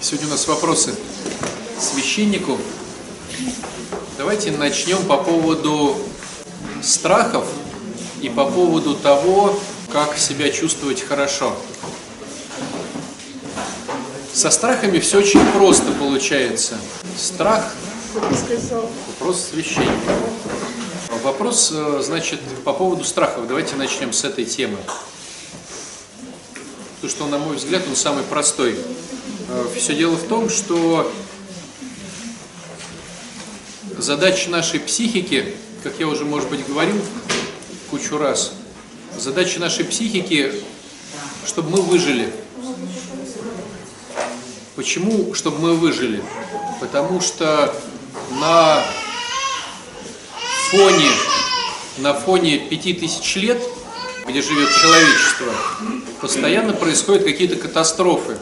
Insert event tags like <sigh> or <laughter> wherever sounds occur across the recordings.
Сегодня у нас вопросы священнику. Давайте начнем по поводу страхов и по поводу того, как себя чувствовать хорошо. Со страхами все очень просто получается. Страх – вопрос священника. Вопрос, э, значит, по поводу страхов. Давайте начнем с этой темы. Потому что, на мой взгляд, он самый простой. Все дело в том, что задача нашей психики, как я уже, может быть, говорил кучу раз, задача нашей психики, чтобы мы выжили. Почему, чтобы мы выжили? Потому что на фоне, на фоне пяти тысяч лет, где живет человечество, постоянно происходят какие-то катастрофы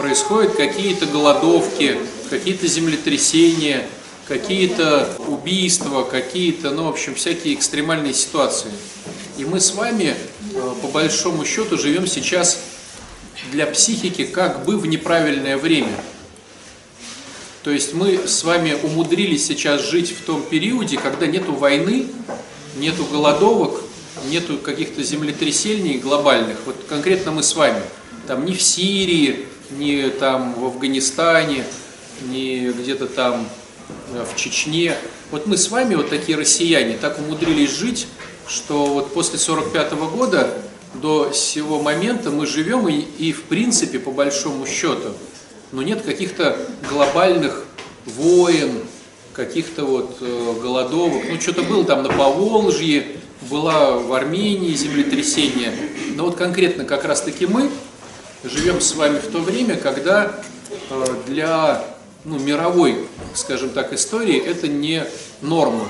происходят какие-то голодовки, какие-то землетрясения, какие-то убийства, какие-то, ну, в общем, всякие экстремальные ситуации. И мы с вами, э, по большому счету, живем сейчас для психики как бы в неправильное время. То есть мы с вами умудрились сейчас жить в том периоде, когда нету войны, нету голодовок, нету каких-то землетрясений глобальных. Вот конкретно мы с вами. Там ни в Сирии, ни там в Афганистане, ни где-то там э, в Чечне. Вот мы с вами, вот такие россияне, так умудрились жить, что вот после 45 -го года до сего момента мы живем и, и в принципе, по большому счету, но нет каких-то глобальных войн, каких-то вот э, голодовок. Ну, что-то было там на Поволжье, была в Армении землетрясение. Но вот конкретно как раз-таки мы живем с вами в то время, когда э, для ну, мировой, скажем так, истории это не норма.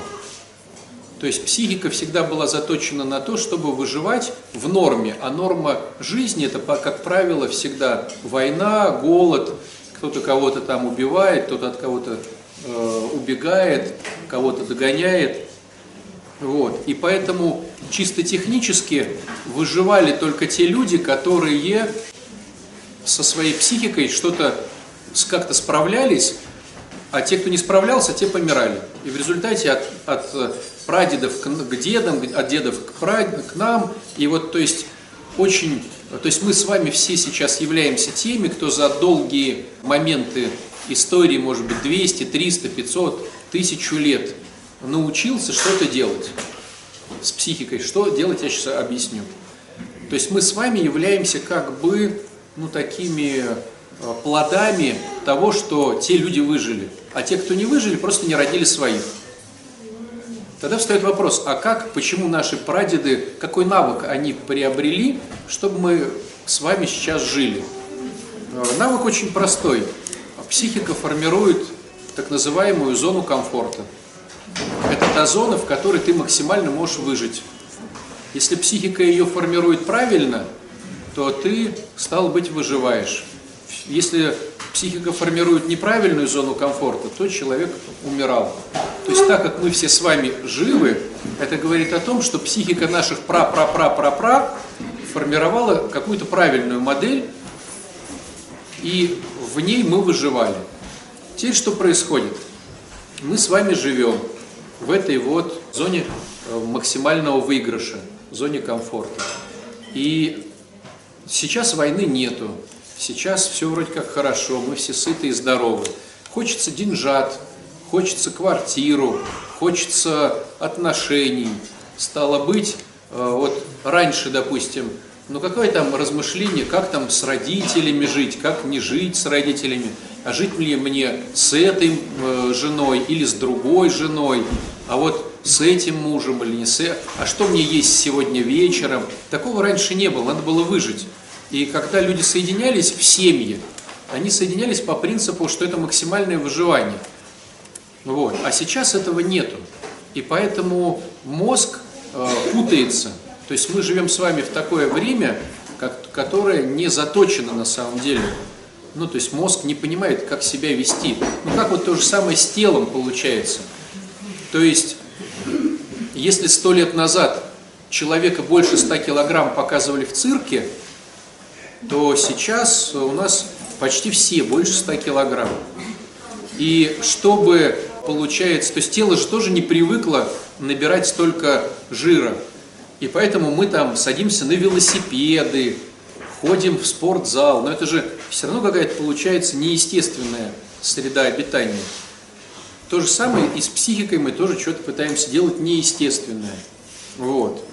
То есть психика всегда была заточена на то, чтобы выживать в норме, а норма жизни это, как правило, всегда война, голод, кто-то кого-то там убивает, кто-то от кого-то э, убегает, кого-то догоняет. Вот. И поэтому чисто технически выживали только те люди, которые со своей психикой что-то как-то справлялись, а те, кто не справлялся, те помирали. И в результате от, от прадедов к, к дедам, от дедов к, прад, к нам, и вот, то есть, очень, то есть мы с вами все сейчас являемся теми, кто за долгие моменты истории, может быть, 200, 300, 500, тысячу лет научился что-то делать с психикой. Что делать, я сейчас объясню. То есть мы с вами являемся как бы ну, такими э, плодами того, что те люди выжили. А те, кто не выжили, просто не родили своих. Тогда встает вопрос, а как, почему наши прадеды, какой навык они приобрели, чтобы мы с вами сейчас жили? Э, навык очень простой. Психика формирует так называемую зону комфорта. Это та зона, в которой ты максимально можешь выжить. Если психика ее формирует правильно – то ты, стал быть, выживаешь. Если психика формирует неправильную зону комфорта, то человек умирал. То есть так как мы все с вами живы, это говорит о том, что психика наших пра-пра-пра-пра-пра формировала какую-то правильную модель, и в ней мы выживали. Теперь что происходит? Мы с вами живем в этой вот зоне э, максимального выигрыша, зоне комфорта. И Сейчас войны нету, сейчас все вроде как хорошо, мы все сыты и здоровы. Хочется деньжат, хочется квартиру, хочется отношений. Стало быть, э, вот раньше, допустим, ну какое там размышление, как там с родителями жить, как не жить с родителями, а жить ли мне с этой э, женой или с другой женой, а вот с этим мужем или не с а что мне есть сегодня вечером. Такого раньше не было, надо было выжить. И когда люди соединялись в семье, они соединялись по принципу, что это максимальное выживание. Вот. А сейчас этого нету. И поэтому мозг э, путается. То есть мы живем с вами в такое время, как, которое не заточено на самом деле. Ну, то есть мозг не понимает, как себя вести. Ну, как вот то же самое с телом получается. То есть, если сто лет назад человека больше 100 килограмм показывали в цирке, то сейчас у нас Почти все, больше 100 килограмм. И чтобы получается, то есть тело же тоже не привыкло набирать столько жира. И поэтому мы там садимся на велосипеды, ходим в спортзал, но это же все равно какая-то получается неестественная среда обитания. То же самое и с психикой мы тоже что-то пытаемся делать неестественное. Вот.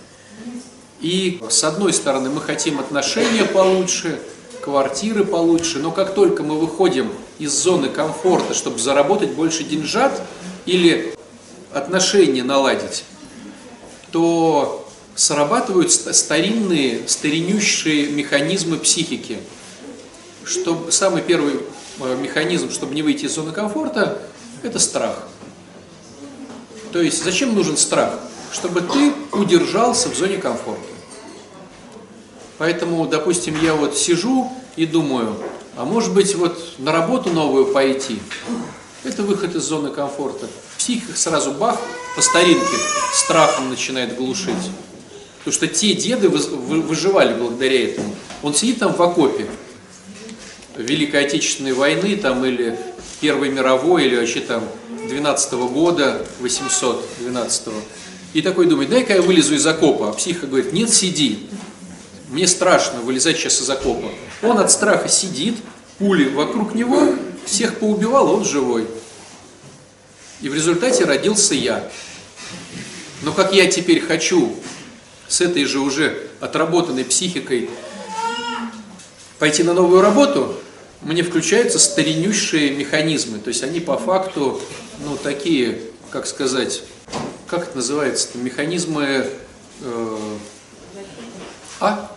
И с одной стороны мы хотим отношения получше, квартиры получше, но как только мы выходим из зоны комфорта, чтобы заработать больше деньжат или отношения наладить, то срабатывают старинные, старинющие механизмы психики. Что, самый первый э, механизм, чтобы не выйти из зоны комфорта, это страх. То есть зачем нужен страх? Чтобы ты удержался в зоне комфорта. Поэтому, допустим, я вот сижу и думаю, а может быть вот на работу новую пойти? Это выход из зоны комфорта. Психика сразу бах, по старинке, страхом начинает глушить. Потому что те деды выживали благодаря этому. Он сидит там в окопе Великой Отечественной войны там или Первой мировой, или вообще там 12 -го года, 812 -го. И такой думает, дай-ка я вылезу из окопа. А психа говорит, нет, сиди. Мне страшно вылезать сейчас из окопа. Он от страха сидит, пули вокруг него, всех поубивал, он живой. И в результате родился я. Но как я теперь хочу с этой же уже отработанной психикой пойти на новую работу, мне включаются старинющие механизмы. То есть они по факту, ну, такие, как сказать, как это называется, механизмы... Э, а?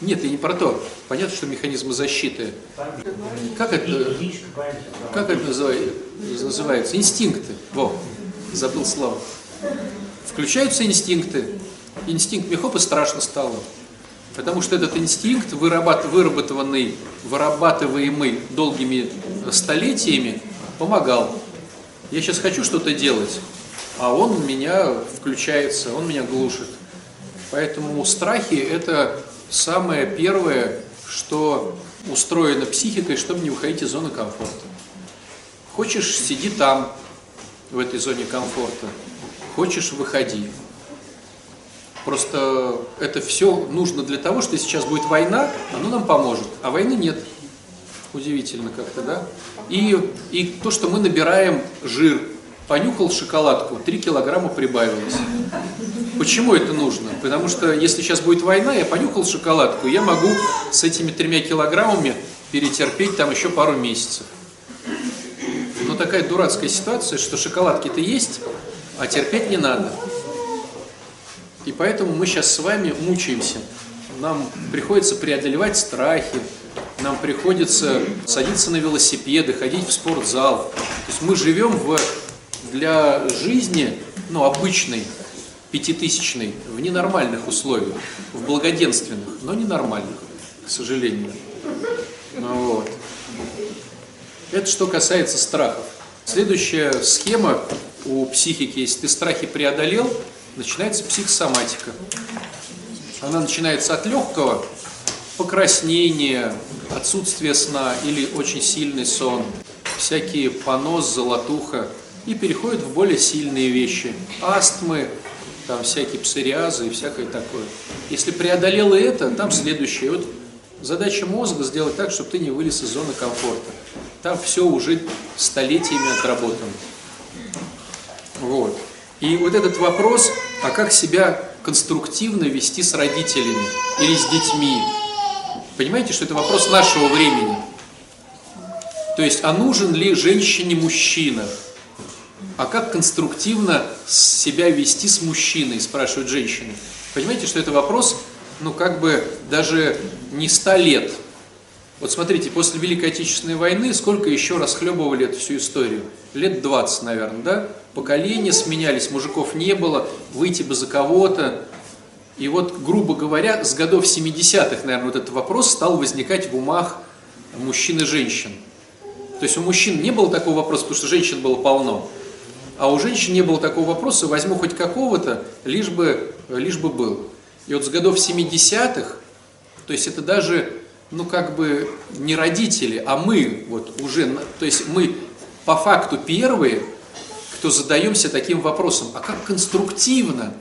Нет, и не про то. Понятно, что механизмы защиты. Как это, как это называется? Инстинкты. Во, забыл слово. Включаются инстинкты. Инстинкт мне хоп и страшно стало. Потому что этот инстинкт, выработанный, вырабатываемый долгими столетиями, помогал. Я сейчас хочу что-то делать, а он меня включается, он меня глушит. Поэтому страхи – это самое первое, что устроено психикой, чтобы не уходить из зоны комфорта. Хочешь – сиди там, в этой зоне комфорта. Хочешь – выходи. Просто это все нужно для того, что сейчас будет война, оно нам поможет. А войны нет. Удивительно как-то, да? И, и то, что мы набираем жир, понюхал шоколадку, 3 килограмма прибавилось. Почему это нужно? Потому что если сейчас будет война, я понюхал шоколадку, я могу с этими тремя килограммами перетерпеть там еще пару месяцев. Но такая дурацкая ситуация, что шоколадки-то есть, а терпеть не надо. И поэтому мы сейчас с вами мучаемся. Нам приходится преодолевать страхи, нам приходится садиться на велосипеды, ходить в спортзал. То есть мы живем в, для жизни, ну, обычной, пятитысячной, в ненормальных условиях, в благоденственных, но ненормальных, к сожалению. Ну, вот. Это что касается страхов. Следующая схема у психики, если ты страхи преодолел, начинается психосоматика. Она начинается от легкого покраснения, отсутствия сна или очень сильный сон, всякие понос, золотуха, и переходит в более сильные вещи. Астмы, там всякие псориазы и всякое такое. Если преодолел это, там следующее. Вот задача мозга сделать так, чтобы ты не вылез из зоны комфорта. Там все уже столетиями отработано. Вот. И вот этот вопрос, а как себя конструктивно вести с родителями или с детьми, понимаете, что это вопрос нашего времени. То есть, а нужен ли женщине мужчина? А как конструктивно себя вести с мужчиной, спрашивают женщины. Понимаете, что это вопрос, ну как бы даже не ста лет. Вот смотрите, после Великой Отечественной войны сколько еще расхлебывали эту всю историю? Лет 20, наверное, да? поколения сменялись, мужиков не было, выйти бы за кого-то. И вот, грубо говоря, с годов 70-х, наверное, вот этот вопрос стал возникать в умах мужчин и женщин. То есть у мужчин не было такого вопроса, потому что женщин было полно. А у женщин не было такого вопроса, возьму хоть какого-то, лишь бы, лишь бы был. И вот с годов 70-х, то есть это даже ну как бы не родители, а мы вот уже, то есть мы по факту первые, кто задаемся таким вопросом, а как конструктивно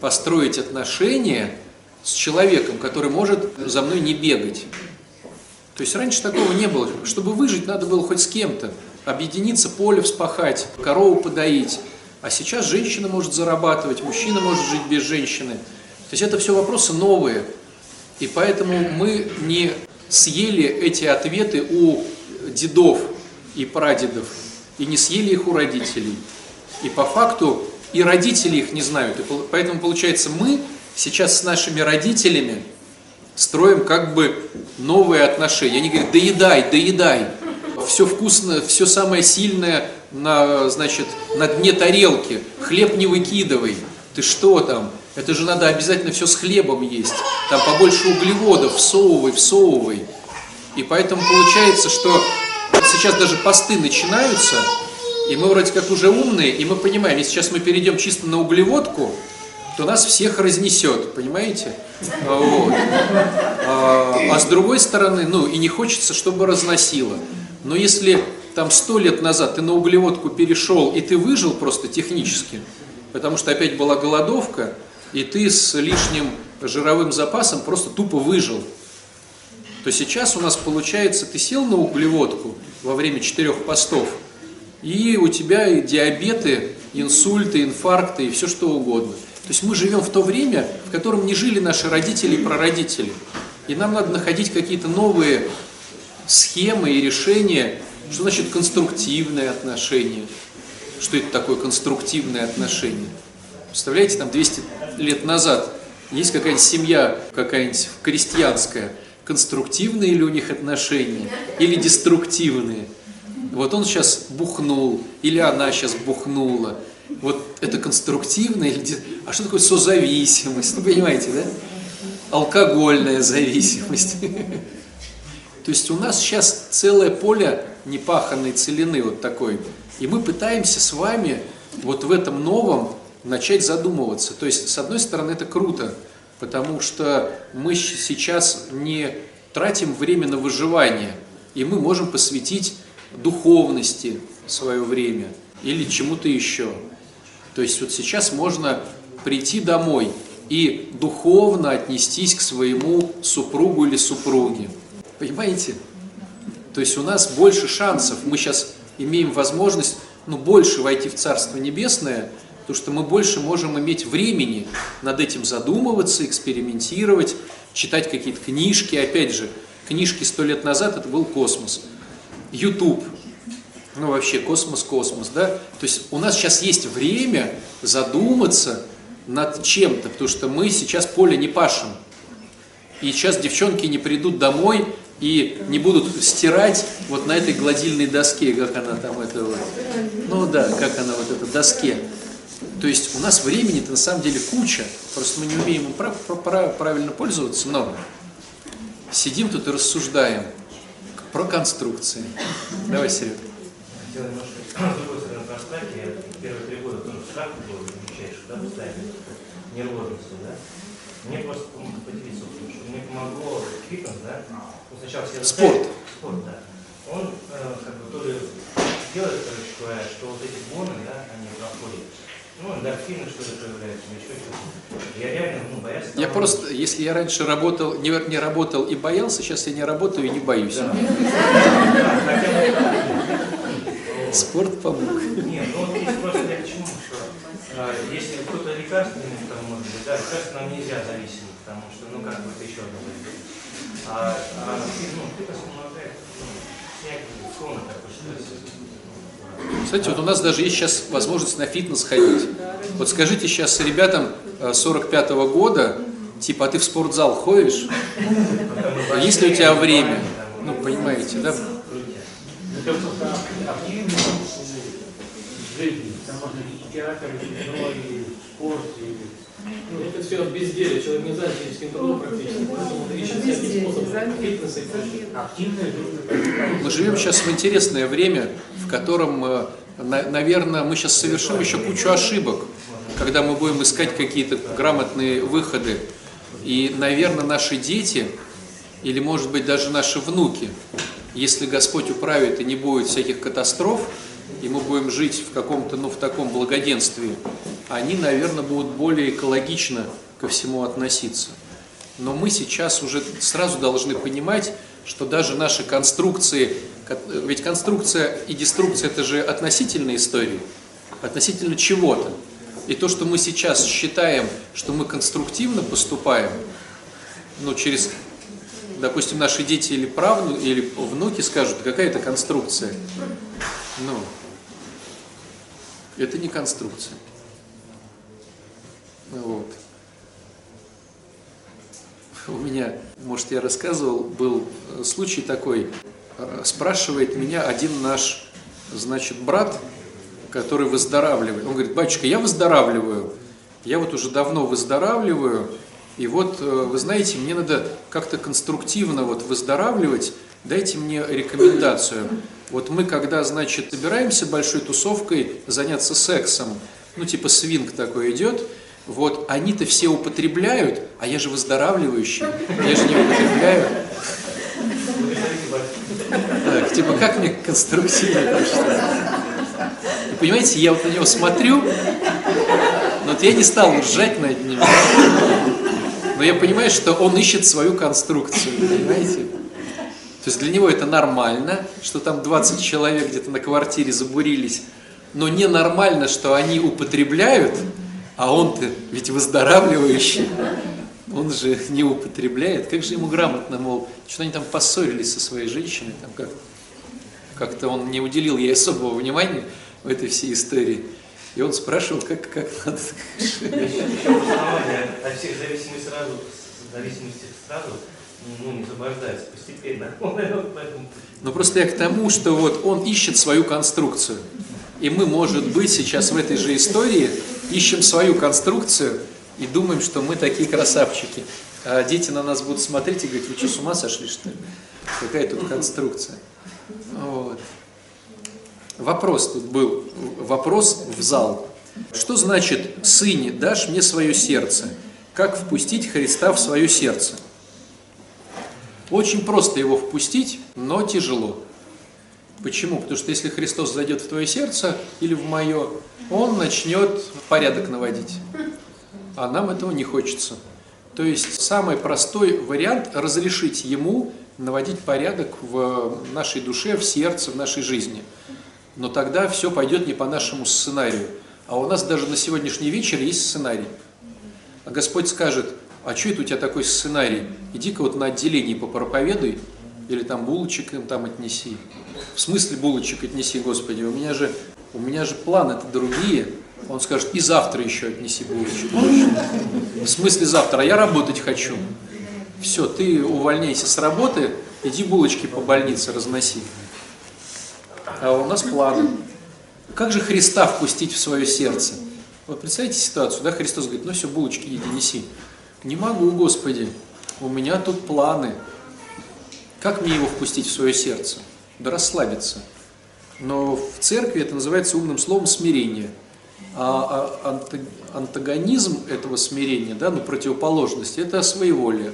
построить отношения с человеком, который может за мной не бегать. То есть раньше такого не было. Чтобы выжить, надо было хоть с кем-то. Объединиться, поле вспахать, корову подоить. А сейчас женщина может зарабатывать, мужчина может жить без женщины. То есть это все вопросы новые. И поэтому мы не съели эти ответы у дедов и прадедов, и не съели их у родителей. И по факту и родители их не знают. И поэтому получается мы сейчас с нашими родителями строим как бы новые отношения. Они говорят, доедай, доедай. Все вкусно, все самое сильное на, значит, на дне тарелки. Хлеб не выкидывай. Ты что там? Это же надо обязательно все с хлебом есть. Там побольше углеводов, всовывай, всовывай. И поэтому получается, что сейчас даже посты начинаются, и мы вроде как уже умные, и мы понимаем, если сейчас мы перейдем чисто на углеводку, то нас всех разнесет, понимаете? Вот. А, а с другой стороны, ну и не хочется, чтобы разносило. Но если там сто лет назад ты на углеводку перешел, и ты выжил просто технически, потому что опять была голодовка, и ты с лишним жировым запасом просто тупо выжил, то сейчас у нас получается, ты сел на углеводку во время четырех постов, и у тебя и диабеты, инсульты, инфаркты и все что угодно. То есть мы живем в то время, в котором не жили наши родители и прародители. И нам надо находить какие-то новые схемы и решения, что значит конструктивное отношение. Что это такое конструктивное отношение? Представляете, там 200 лет назад есть какая-нибудь семья, какая-нибудь крестьянская, конструктивные ли у них отношения или деструктивные? Вот он сейчас бухнул, или она сейчас бухнула, вот это конструктивное или... А что такое созависимость? Ну, понимаете, да? Алкогольная зависимость. <laughs> То есть у нас сейчас целое поле непаханной целины вот такой. И мы пытаемся с вами вот в этом новом начать задумываться. То есть, с одной стороны, это круто, потому что мы сейчас не тратим время на выживание, и мы можем посвятить духовности свое время или чему-то еще. То есть вот сейчас можно прийти домой и духовно отнестись к своему супругу или супруге. Понимаете? То есть у нас больше шансов. Мы сейчас имеем возможность ну, больше войти в Царство Небесное, потому что мы больше можем иметь времени над этим задумываться, экспериментировать, читать какие-то книжки. Опять же, книжки сто лет назад это был космос. YouTube ну вообще космос, космос, да? То есть у нас сейчас есть время задуматься над чем-то, потому что мы сейчас поле не пашем. И сейчас девчонки не придут домой и не будут стирать вот на этой гладильной доске, как она там это ну да, как она вот эта доске. То есть у нас времени-то на самом деле куча, просто мы не умеем им прав, прав, правильно пользоваться, но сидим тут и рассуждаем про конструкции. Давай, Серега хотел немножко с другой стороны проставить. Я первые три года тоже в шахте был замечаешь, да, постоянно нервозностью, да. Мне просто поделиться, потому что мне помогло фитнес, да. Ну, сначала все Спорт. Спорт, да. Он э, как бы то ли делает, короче говоря, что вот эти боны, да, они проходят. Ну, эндорфины, еще что-то. Я реально, ну. Я просто, если я раньше работал, не, не работал и боялся, сейчас я не работаю и не боюсь. Да. Спорт помог. Нет, ну вот просто я к чему, что а, если кто-то лекарственный, там может быть, да, лекарственным нельзя зависеть, потому что, ну, как бы это еще одно. А, а ну, помогает, ну, снять склонно такой, что кстати, вот у нас даже есть сейчас возможность на фитнес ходить. Вот скажите сейчас ребятам 45 -го года, типа, а ты в спортзал ходишь? Есть ли у тебя время? Ну, понимаете, да? это все безделие, человек не занят физическим трудом практически, поэтому он ищет всякие способы фитнеса и прочее. Мы живем сейчас в интересное время, в котором, э, наверное, мы сейчас совершим еще кучу ошибок, когда мы будем искать какие-то грамотные выходы. И, наверное, наши дети или, может быть, даже наши внуки, если Господь управит и не будет всяких катастроф, и мы будем жить в каком-то, ну, в таком благоденствии, они, наверное, будут более экологично ко всему относиться. Но мы сейчас уже сразу должны понимать, что даже наши конструкции, ведь конструкция и деструкция это же относительные истории, относительно чего-то. И то, что мы сейчас считаем, что мы конструктивно поступаем, ну, через, допустим, наши дети или правну, или внуки скажут, какая это конструкция. Ну, это не конструкция. Вот. У меня, может, я рассказывал, был случай такой. Спрашивает меня один наш, значит, брат, который выздоравливает. Он говорит, батюшка, я выздоравливаю. Я вот уже давно выздоравливаю. И вот, э, вы знаете, мне надо как-то конструктивно вот выздоравливать. Дайте мне рекомендацию. Вот мы, когда, значит, собираемся большой тусовкой заняться сексом, ну, типа свинг такой идет, вот, они-то все употребляют, а я же выздоравливающий, я же не употребляю. Так, типа, как мне конструктивно кажется? понимаете, я вот на него смотрю, но вот я не стал ржать над ним. Но я понимаю, что он ищет свою конструкцию, понимаете? То есть для него это нормально, что там 20 человек где-то на квартире забурились, но ненормально, что они употребляют, а он-то ведь выздоравливающий. Он же не употребляет. Как же ему грамотно, мол, что они там поссорились со своей женщиной, там как как-то он не уделил ей особого внимания в этой всей истории. И он спрашивал, как, как надо. От всех зависимости сразу, зависимости сразу ну, не освобождается постепенно. <laughs> Ну просто я к тому, что вот он ищет свою конструкцию. И мы, может быть, сейчас в этой же истории ищем свою конструкцию и думаем, что мы такие красавчики. А дети на нас будут смотреть и говорить, вы что, с ума сошли, что ли? Какая тут конструкция? Вот. Вопрос тут был, вопрос в зал. Что значит «Сыне, дашь мне свое сердце»? Как впустить Христа в свое сердце? Очень просто его впустить, но тяжело. Почему? Потому что если Христос зайдет в твое сердце или в мое, Он начнет порядок наводить. А нам этого не хочется. То есть самый простой вариант – разрешить Ему наводить порядок в нашей душе, в сердце, в нашей жизни. Но тогда все пойдет не по нашему сценарию. А у нас даже на сегодняшний вечер есть сценарий. А Господь скажет, а что это у тебя такой сценарий? Иди-ка вот на отделении попроповедуй, или там булочек им там отнеси. В смысле булочек отнеси, Господи? У меня же, у меня же планы-то другие. Он скажет, и завтра еще отнеси булочек. В смысле завтра? А я работать хочу. Все, ты увольняйся с работы, иди булочки по больнице разноси. А у нас планы. Как же Христа впустить в свое сердце? Вот представьте ситуацию, да, Христос говорит, ну все, булочки иди, неси. Не могу, Господи, у меня тут планы. Как мне его впустить в свое сердце? Да расслабиться. Но в церкви это называется умным словом смирение. А, а антагонизм этого смирения, да, ну противоположность, это своеволие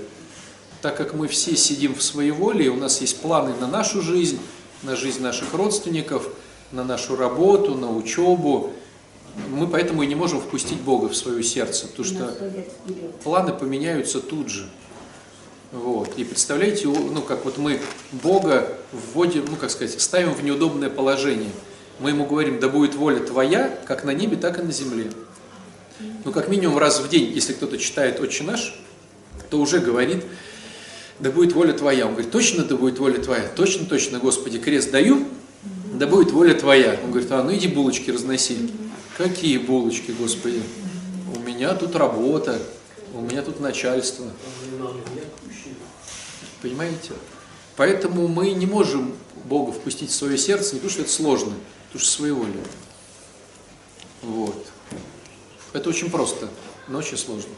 так как мы все сидим в своей воле, у нас есть планы на нашу жизнь, на жизнь наших родственников, на нашу работу, на учебу, мы поэтому и не можем впустить Бога в свое сердце, потому что планы поменяются тут же. Вот. И представляете, ну как вот мы Бога вводим, ну как сказать, ставим в неудобное положение. Мы ему говорим, да будет воля твоя, как на небе, так и на земле. Ну как минимум раз в день, если кто-то читает «Отче наш», то уже говорит, да будет воля Твоя. Он говорит, точно да будет воля Твоя? Точно, точно, Господи, крест даю, да будет воля Твоя. Он говорит, а ну иди булочки разноси. Какие булочки, Господи? У меня тут работа, у меня тут начальство. Понимаете? Поэтому мы не можем Бога впустить в свое сердце, не потому что это сложно, потому что своеволие. Вот. Это очень просто, но очень сложно.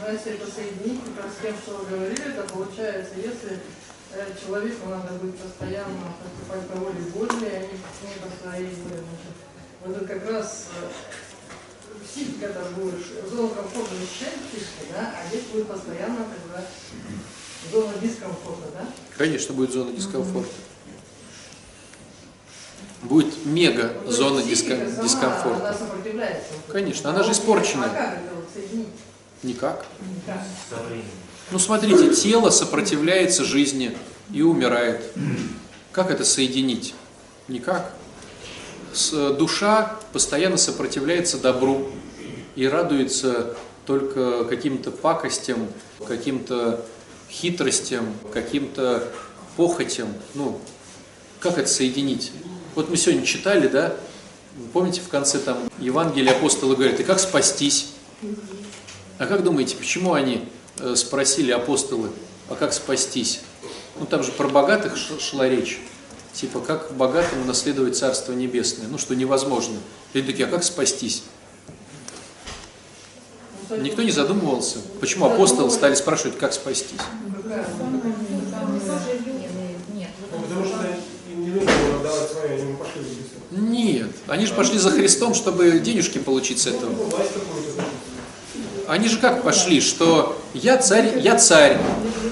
Но если это соединить как с тем, что вы говорили, то получается, если э, человеку надо быть постоянно поступать по воле Божьей, а не, по своей воле. Значит, вот это как раз э, психика там будешь, зону комфорта ощущать психика, да, а здесь будет постоянно тогда Зона дискомфорта, да? Конечно, будет зона дискомфорта. Будет мега есть зона сама, дискомфорта. Конечно, она же испорченная. Никак. Ну смотрите, тело сопротивляется жизни и умирает. Как это соединить? Никак. С- Душа постоянно сопротивляется добру и радуется только каким-то пакостям, каким-то хитростям, каким-то похотям. Ну, как это соединить? Вот мы сегодня читали, да? Вы Помните, в конце там Евангелия апостолы говорят, и как спастись? А как думаете, почему они э, спросили апостолы, а как спастись? Ну там же про богатых шла речь. Типа, как богатым наследовать Царство Небесное? Ну, что невозможно. Люди такие, а как спастись? Никто не задумывался. Почему апостолы стали спрашивать, как спастись? какая? Ну, потому что им не они пошли за. Нет. Они же пошли за Христом, чтобы денежки получить с этого. Ну. Они же как пошли, что я царь, я царь.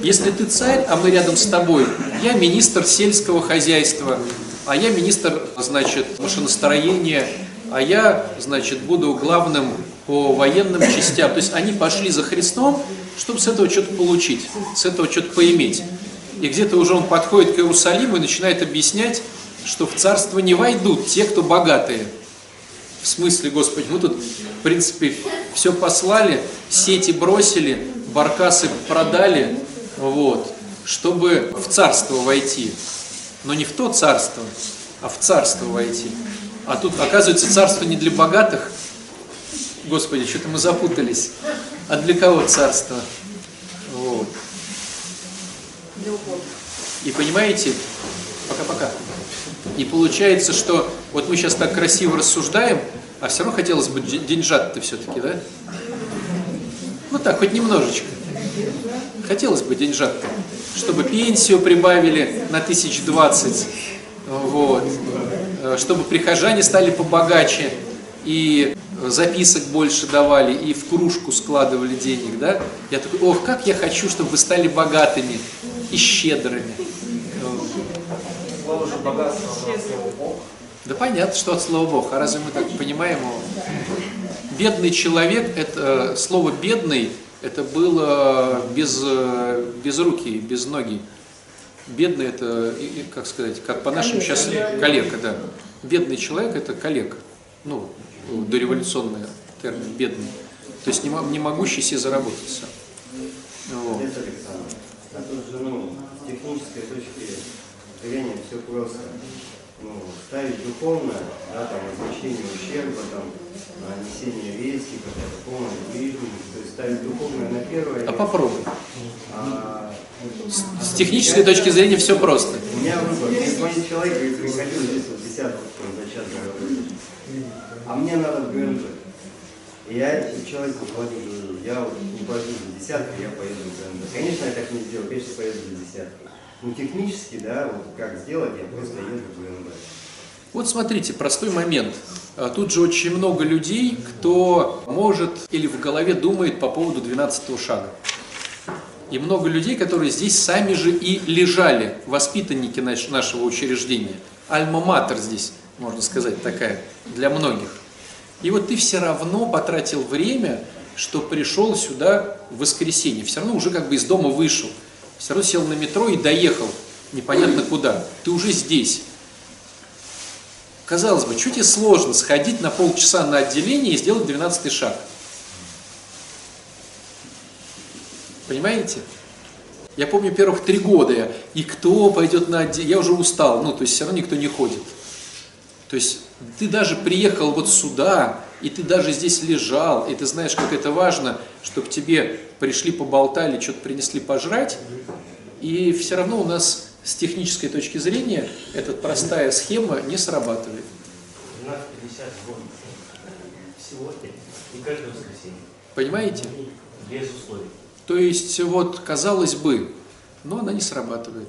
Если ты царь, а мы рядом с тобой, я министр сельского хозяйства, а я министр, значит, машиностроения, а я, значит, буду главным по военным частям. То есть они пошли за Христом, чтобы с этого что-то получить, с этого что-то поиметь. И где-то уже он подходит к Иерусалиму и начинает объяснять, что в царство не войдут те, кто богатые. В смысле, Господи, мы тут, в принципе, все послали, сети бросили, баркасы продали, вот, чтобы в царство войти. Но не в то царство, а в царство войти. А тут, оказывается, царство не для богатых. Господи, что-то мы запутались. А для кого царство? Вот. И понимаете, пока-пока. И получается, что вот мы сейчас так красиво рассуждаем, а все равно хотелось бы де- деньжат-то все-таки, да? Ну так, хоть немножечко. Хотелось бы деньжат-то, чтобы пенсию прибавили на тысяч двадцать, вот, Э, чтобы прихожане стали побогаче, и записок больше давали, и в кружку складывали денег, да? Я такой, ох, как я хочу, чтобы вы стали богатыми и щедрыми. Вот. Слово же богатство, слова Бог. Да понятно, что от слова Бог. А разве мы так понимаем его? Бедный человек, это слово бедный, это было без, э, без руки, без ноги. Бедный это, как сказать, как по-нашему сейчас калека, да. Бедный человек это калека. Ну, дореволюционный термин, бедный. То есть не, не могущий себе заработать сам. Вот. Технической точки зрения все просто. Ну, ставить духовно, да, там, возмещение ущерба, там, а, несение риски, какая-то помощь ближним, то есть ставить духовное на первое. А попробуй. А, С технической точки зрения все просто. у меня выбор. Мне человек и приходил здесь вот десятку за час говорю. А мне надо в ГМЖ. И я человеку говорю, я вот не пойду за десятку, я поеду в ГМЖ. Конечно, я так не сделаю, конечно, поеду за десятку. Ну, технически, да, вот как сделать, я просто езжу в ГМЖ. Вот смотрите, простой момент. А Тут же очень много людей, кто может или в голове думает по поводу 12 шага. И много людей, которые здесь сами же и лежали, воспитанники наш- нашего учреждения. Альма-матер здесь, можно сказать, такая для многих. И вот ты все равно потратил время, что пришел сюда в воскресенье. Все равно уже как бы из дома вышел. Все равно сел на метро и доехал непонятно куда. Ты уже здесь. Казалось бы, чуть и сложно сходить на полчаса на отделение и сделать 12 шаг. Понимаете? Я помню первых три года, я, и кто пойдет на отделение, я уже устал, ну, то есть все равно никто не ходит. То есть ты даже приехал вот сюда, и ты даже здесь лежал, и ты знаешь, как это важно, чтобы тебе пришли, поболтали, что-то принесли пожрать, и все равно у нас с технической точки зрения эта простая схема не срабатывает. У нас 50 год. Сегодня и каждое воскресенье. Понимаете? Без условий. То есть, вот, казалось бы, но она не срабатывает.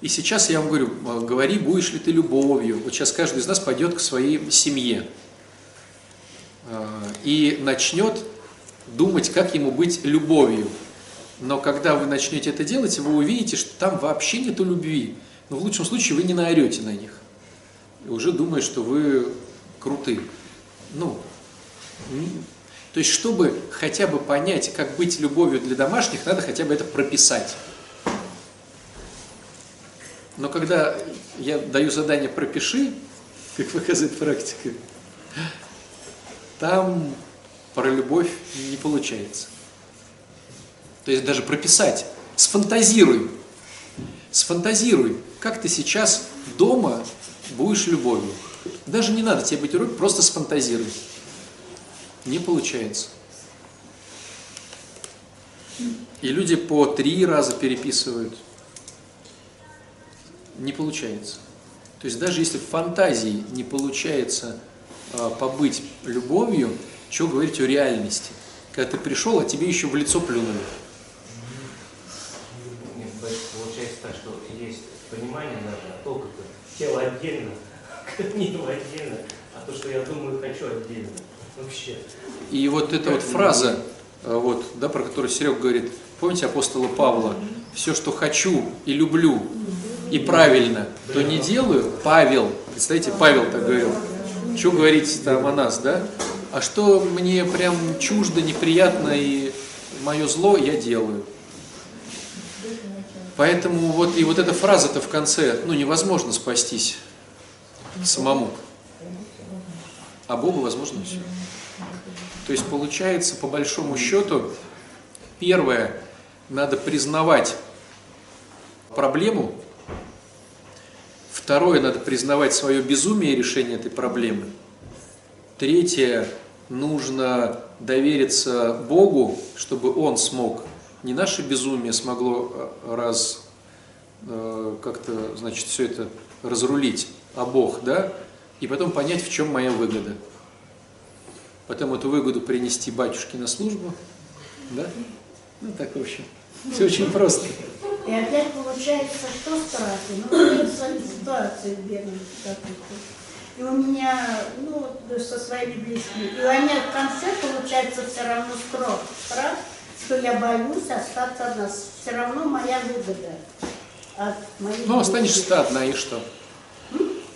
И сейчас я вам говорю, э, говори, будешь ли ты любовью. Вот сейчас каждый из нас пойдет к своей семье и начнет думать, как ему быть любовью. Но когда вы начнете это делать, вы увидите, что там вообще нету любви. Но в лучшем случае вы не наорете на них. И уже думая, что вы круты. Ну, то есть, чтобы хотя бы понять, как быть любовью для домашних, надо хотя бы это прописать. Но когда я даю задание «пропиши», как показывает практика, там про любовь не получается. То есть даже прописать, сфантазируй, сфантазируй, как ты сейчас дома будешь любовью. Даже не надо тебе быть любовью, просто сфантазируй. Не получается. И люди по три раза переписывают. Не получается. То есть даже если в фантазии не получается побыть любовью, что говорить о реальности? Когда ты пришел, а тебе еще в лицо плюнули. Получается так, что есть понимание даже, а толку тело отдельно, <laughs> небо отдельно, а то, что я думаю, хочу отдельно. Вообще. И вот эта вот фраза, э, вот, да, про которую Серег говорит, помните апостола Павла, все, что хочу и люблю, и правильно, то не делаю, Павел, представляете, Павел так говорил, что говорить там о нас, да? А что мне прям чуждо, неприятно и мое зло, я делаю. Поэтому вот и вот эта фраза-то в конце, ну невозможно спастись самому, а Богу возможно все. То есть получается, по большому счету, первое, надо признавать проблему, второе, надо признавать свое безумие решения этой проблемы, третье, нужно довериться Богу, чтобы Он смог, не наше безумие смогло э, раз э, как-то, значит, все это разрулить, а Бог, да, и потом понять, в чем моя выгода потом эту выгоду принести батюшке на службу, да? Ну так, в общем, все очень просто. И опять получается, что страхи? Ну, ситуацию бедную какую-то. И у меня, ну, со своими близкими, и у меня в конце получается все равно страх, страх, что я боюсь остаться одна. Все равно моя выгода от моей Ну, останешься ты одна, и что?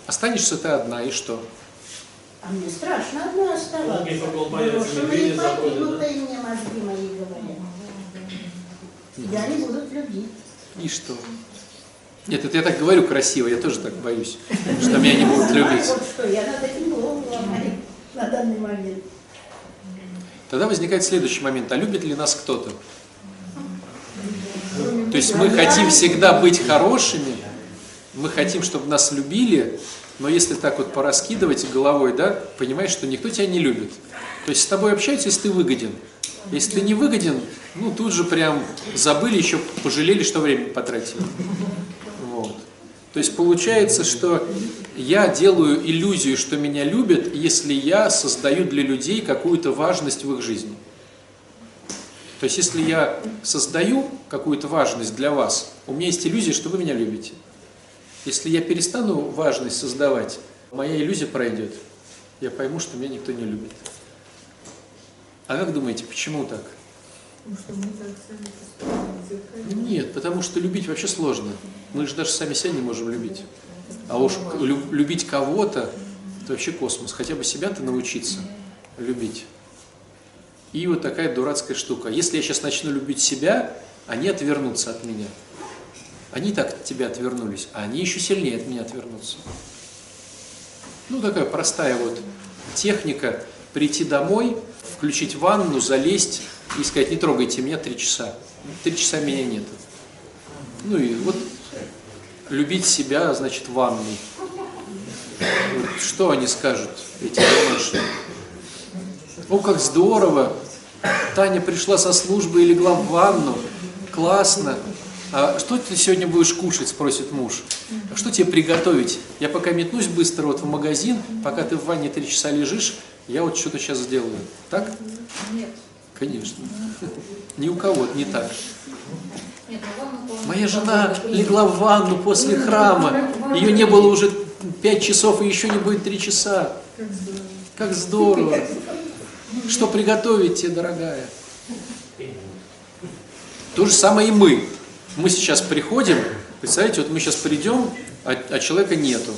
Останешься ты одна, и что? А мне страшно одной оставаться. Многие боятся, Брошенные медведя заходят, покинутые мне мозги мои говорят. Я не буду любить. И что? Нет, это я так говорю красиво, я тоже так боюсь, что меня не будут любить. Вот что, я над этим голову ломаю на данный момент. Тогда возникает следующий момент, а любит ли нас кто-то? То есть мы хотим всегда быть хорошими, мы хотим, чтобы нас любили, но если так вот пораскидывать головой, да, понимаешь, что никто тебя не любит. То есть с тобой общаются, если ты выгоден. Если ты не выгоден, ну тут же прям забыли, еще пожалели, что время потратили. Вот. То есть получается, что я делаю иллюзию, что меня любят, если я создаю для людей какую-то важность в их жизни. То есть если я создаю какую-то важность для вас, у меня есть иллюзия, что вы меня любите. Если я перестану важность создавать, моя иллюзия пройдет. Я пойму, что меня никто не любит. А как думаете, почему так? Нет, потому что любить вообще сложно. Мы же даже сами себя не можем любить. А уж лю- любить кого-то, это вообще космос. Хотя бы себя-то научиться любить. И вот такая дурацкая штука. Если я сейчас начну любить себя, они отвернутся от меня. Они так от тебя отвернулись, а они еще сильнее от меня отвернутся. Ну, такая простая вот техника прийти домой, включить ванну, залезть и сказать, не трогайте меня три часа. Три часа меня нет. Ну и вот любить себя, значит, в ванной. Вот Что они скажут, эти домашние? О, как здорово! Таня пришла со службы и легла в ванну. Классно. А что ты сегодня будешь кушать, спросит муж. А что тебе приготовить? Я пока метнусь быстро вот в магазин, пока ты в ванне три часа лежишь, я вот что-то сейчас сделаю. Так? Нет. Конечно. <laughs> Ни у кого не так. Нет, ну ванну Моя жена легла в ванну после храма. Ее не было уже пять часов, и еще не будет три часа. Как здорово. Что приготовить тебе, дорогая? То же самое и мы. Мы сейчас приходим, представляете, вот мы сейчас придем, а, а человека нету.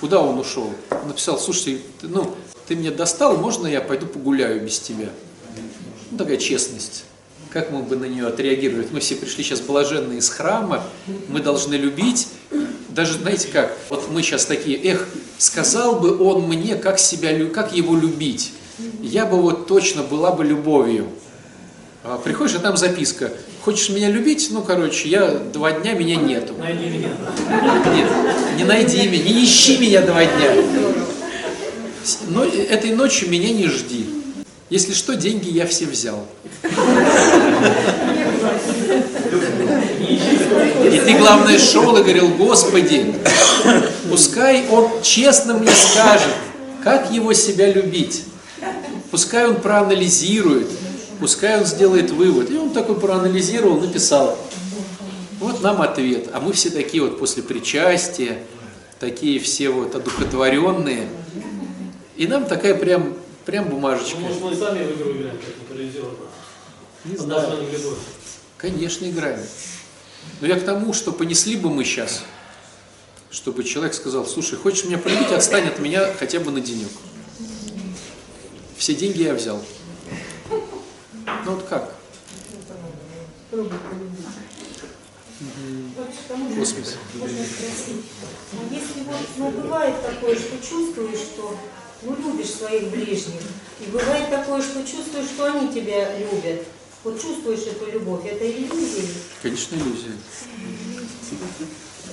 Куда он ушел? Он написал, слушай, ты, ну, ты меня достал, можно я пойду погуляю без тебя? Ну, такая честность. Как мы бы на нее отреагировали? Мы все пришли сейчас блаженные из храма, мы должны любить. Даже, знаете как, вот мы сейчас такие, эх, сказал бы он мне, как, себя, как его любить. Я бы вот точно была бы любовью. А приходишь, а там записка. Хочешь меня любить? Ну, короче, я два дня, меня нету. Найди меня. Нет, не найди меня, не ищи меня два дня. Но этой ночью меня не жди. Если что, деньги я все взял. И ты, главное, шел и говорил, Господи, пускай он честно мне скажет, как его себя любить. Пускай он проанализирует, пускай он сделает вывод. И он такой проанализировал, написал. Вот нам ответ. А мы все такие вот после причастия, такие все вот одухотворенные. И нам такая прям, прям бумажечка. Может, мы сами в игру играем, как натурализировано. Не Под знаю. Конечно, играем. Но я к тому, что понесли бы мы сейчас, чтобы человек сказал, слушай, хочешь меня полюбить, отстань от меня хотя бы на денек. Все деньги я взял. Ну вот как? Господи. Можно спросить, а если вот, ну, бывает такое, что чувствуешь, что, ну, любишь своих ближних, и бывает такое, что чувствуешь, что они тебя любят, вот чувствуешь эту любовь, это иллюзия? Конечно, иллюзия.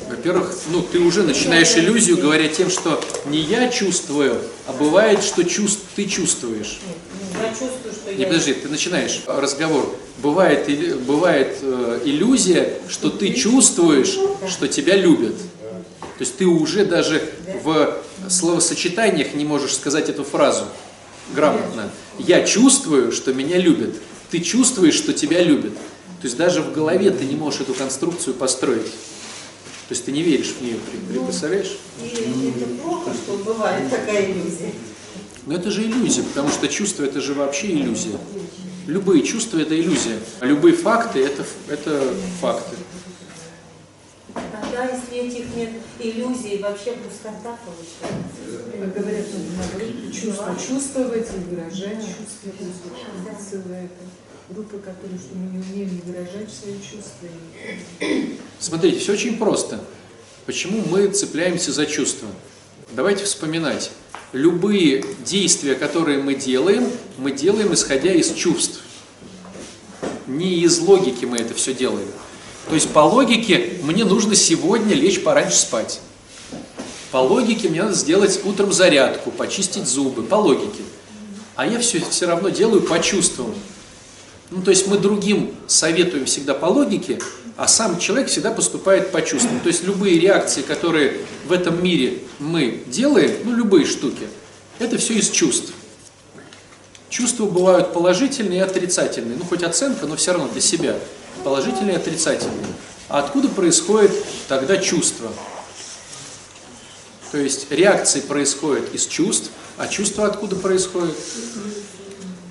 Во-первых, ну ты уже начинаешь иллюзию, говоря тем, что не я чувствую, а бывает, что чувств, ты чувствуешь. Нет, ну, я чувствую, что Не я... подожди, ты начинаешь разговор. Бывает, бывает э, иллюзия, что ты чувствуешь, что тебя любят. То есть ты уже даже в словосочетаниях не можешь сказать эту фразу грамотно. Я чувствую, что меня любят. Ты чувствуешь, что тебя любят. То есть даже в голове ты не можешь эту конструкцию построить. То есть ты не веришь в нее, представляешь? И это плохо, что бывает такая иллюзия. Но это же иллюзия, потому что чувство это же вообще иллюзия. Любые чувства это иллюзия. А любые факты это, это факты. Тогда, если этих нет иллюзий, вообще пустота получается. Говорят, что наоборот, чувство, чувствовать и выражать чувства. То есть целая эта группа, которые что мы не умеем не выражать свои чувства. Смотрите, все очень просто. Почему мы цепляемся за чувства? Давайте вспоминать. Любые действия, которые мы делаем, мы делаем исходя из чувств. Не из логики мы это все делаем. То есть по логике мне нужно сегодня лечь пораньше спать. По логике мне надо сделать утром зарядку, почистить зубы, по логике. А я все, все равно делаю по чувствам. Ну, то есть мы другим советуем всегда по логике, а сам человек всегда поступает по чувствам. То есть любые реакции, которые в этом мире мы делаем, ну, любые штуки, это все из чувств. Чувства бывают положительные и отрицательные. Ну, хоть оценка, но все равно для себя. Положительные и отрицательные. А откуда происходит тогда чувство? То есть реакции происходят из чувств, а чувства откуда происходят?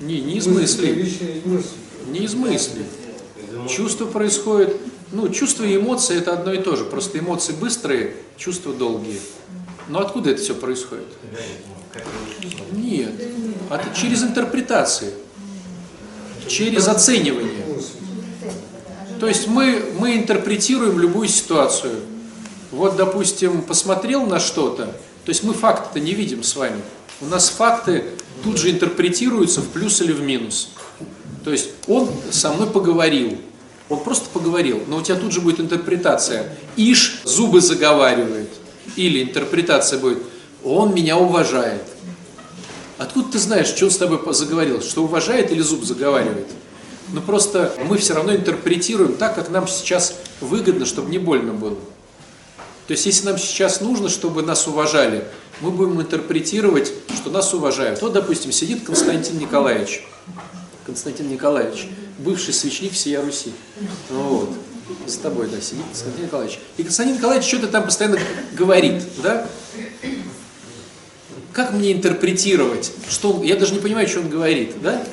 Не, не из мыслей. Личные мысли. Не из мыслей. Чувство происходит, ну, чувства и эмоции это одно и то же. Просто эмоции быстрые, чувства долгие. Но откуда это все происходит? Нет. А Это через интерпретации, через оценивание. То есть мы, мы интерпретируем любую ситуацию. Вот, допустим, посмотрел на что-то, то есть мы факты-то не видим с вами. У нас факты тут же интерпретируются в плюс или в минус. То есть он со мной поговорил, он просто поговорил, но у тебя тут же будет интерпретация. Иш зубы заговаривает. Или интерпретация будет, он меня уважает. Откуда ты знаешь, что он с тобой заговорил? Что уважает или зуб заговаривает? Ну просто мы все равно интерпретируем так, как нам сейчас выгодно, чтобы не больно было. То есть если нам сейчас нужно, чтобы нас уважали, мы будем интерпретировать, что нас уважают. Вот, допустим, сидит Константин Николаевич. Константин Николаевич, бывший священник всея Руси. Ну Вот. С тобой, да, сидит Константин Николаевич. И Константин Николаевич что-то там постоянно говорит, да? Как мне интерпретировать, что он, я даже не понимаю, что он говорит, да?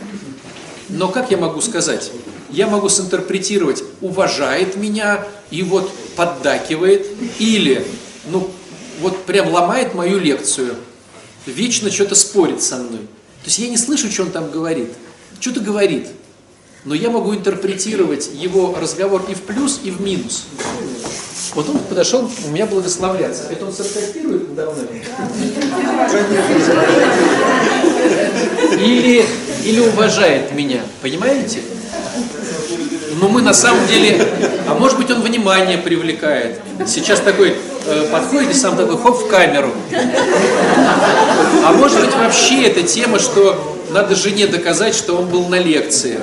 Но как я могу сказать? я могу синтерпретировать, уважает меня и вот поддакивает, или, ну, вот прям ломает мою лекцию, вечно что-то спорит со мной. То есть я не слышу, что он там говорит. Что-то говорит. Но я могу интерпретировать его разговор и в плюс, и в минус. Вот он подошел у меня благословляться. Это он саркастирует надо мной? Или, или уважает меня. Понимаете? Но мы на самом деле, а может быть он внимание привлекает. Сейчас такой э, подходит и сам такой хоп в камеру. А может быть вообще эта тема, что надо жене доказать, что он был на лекции.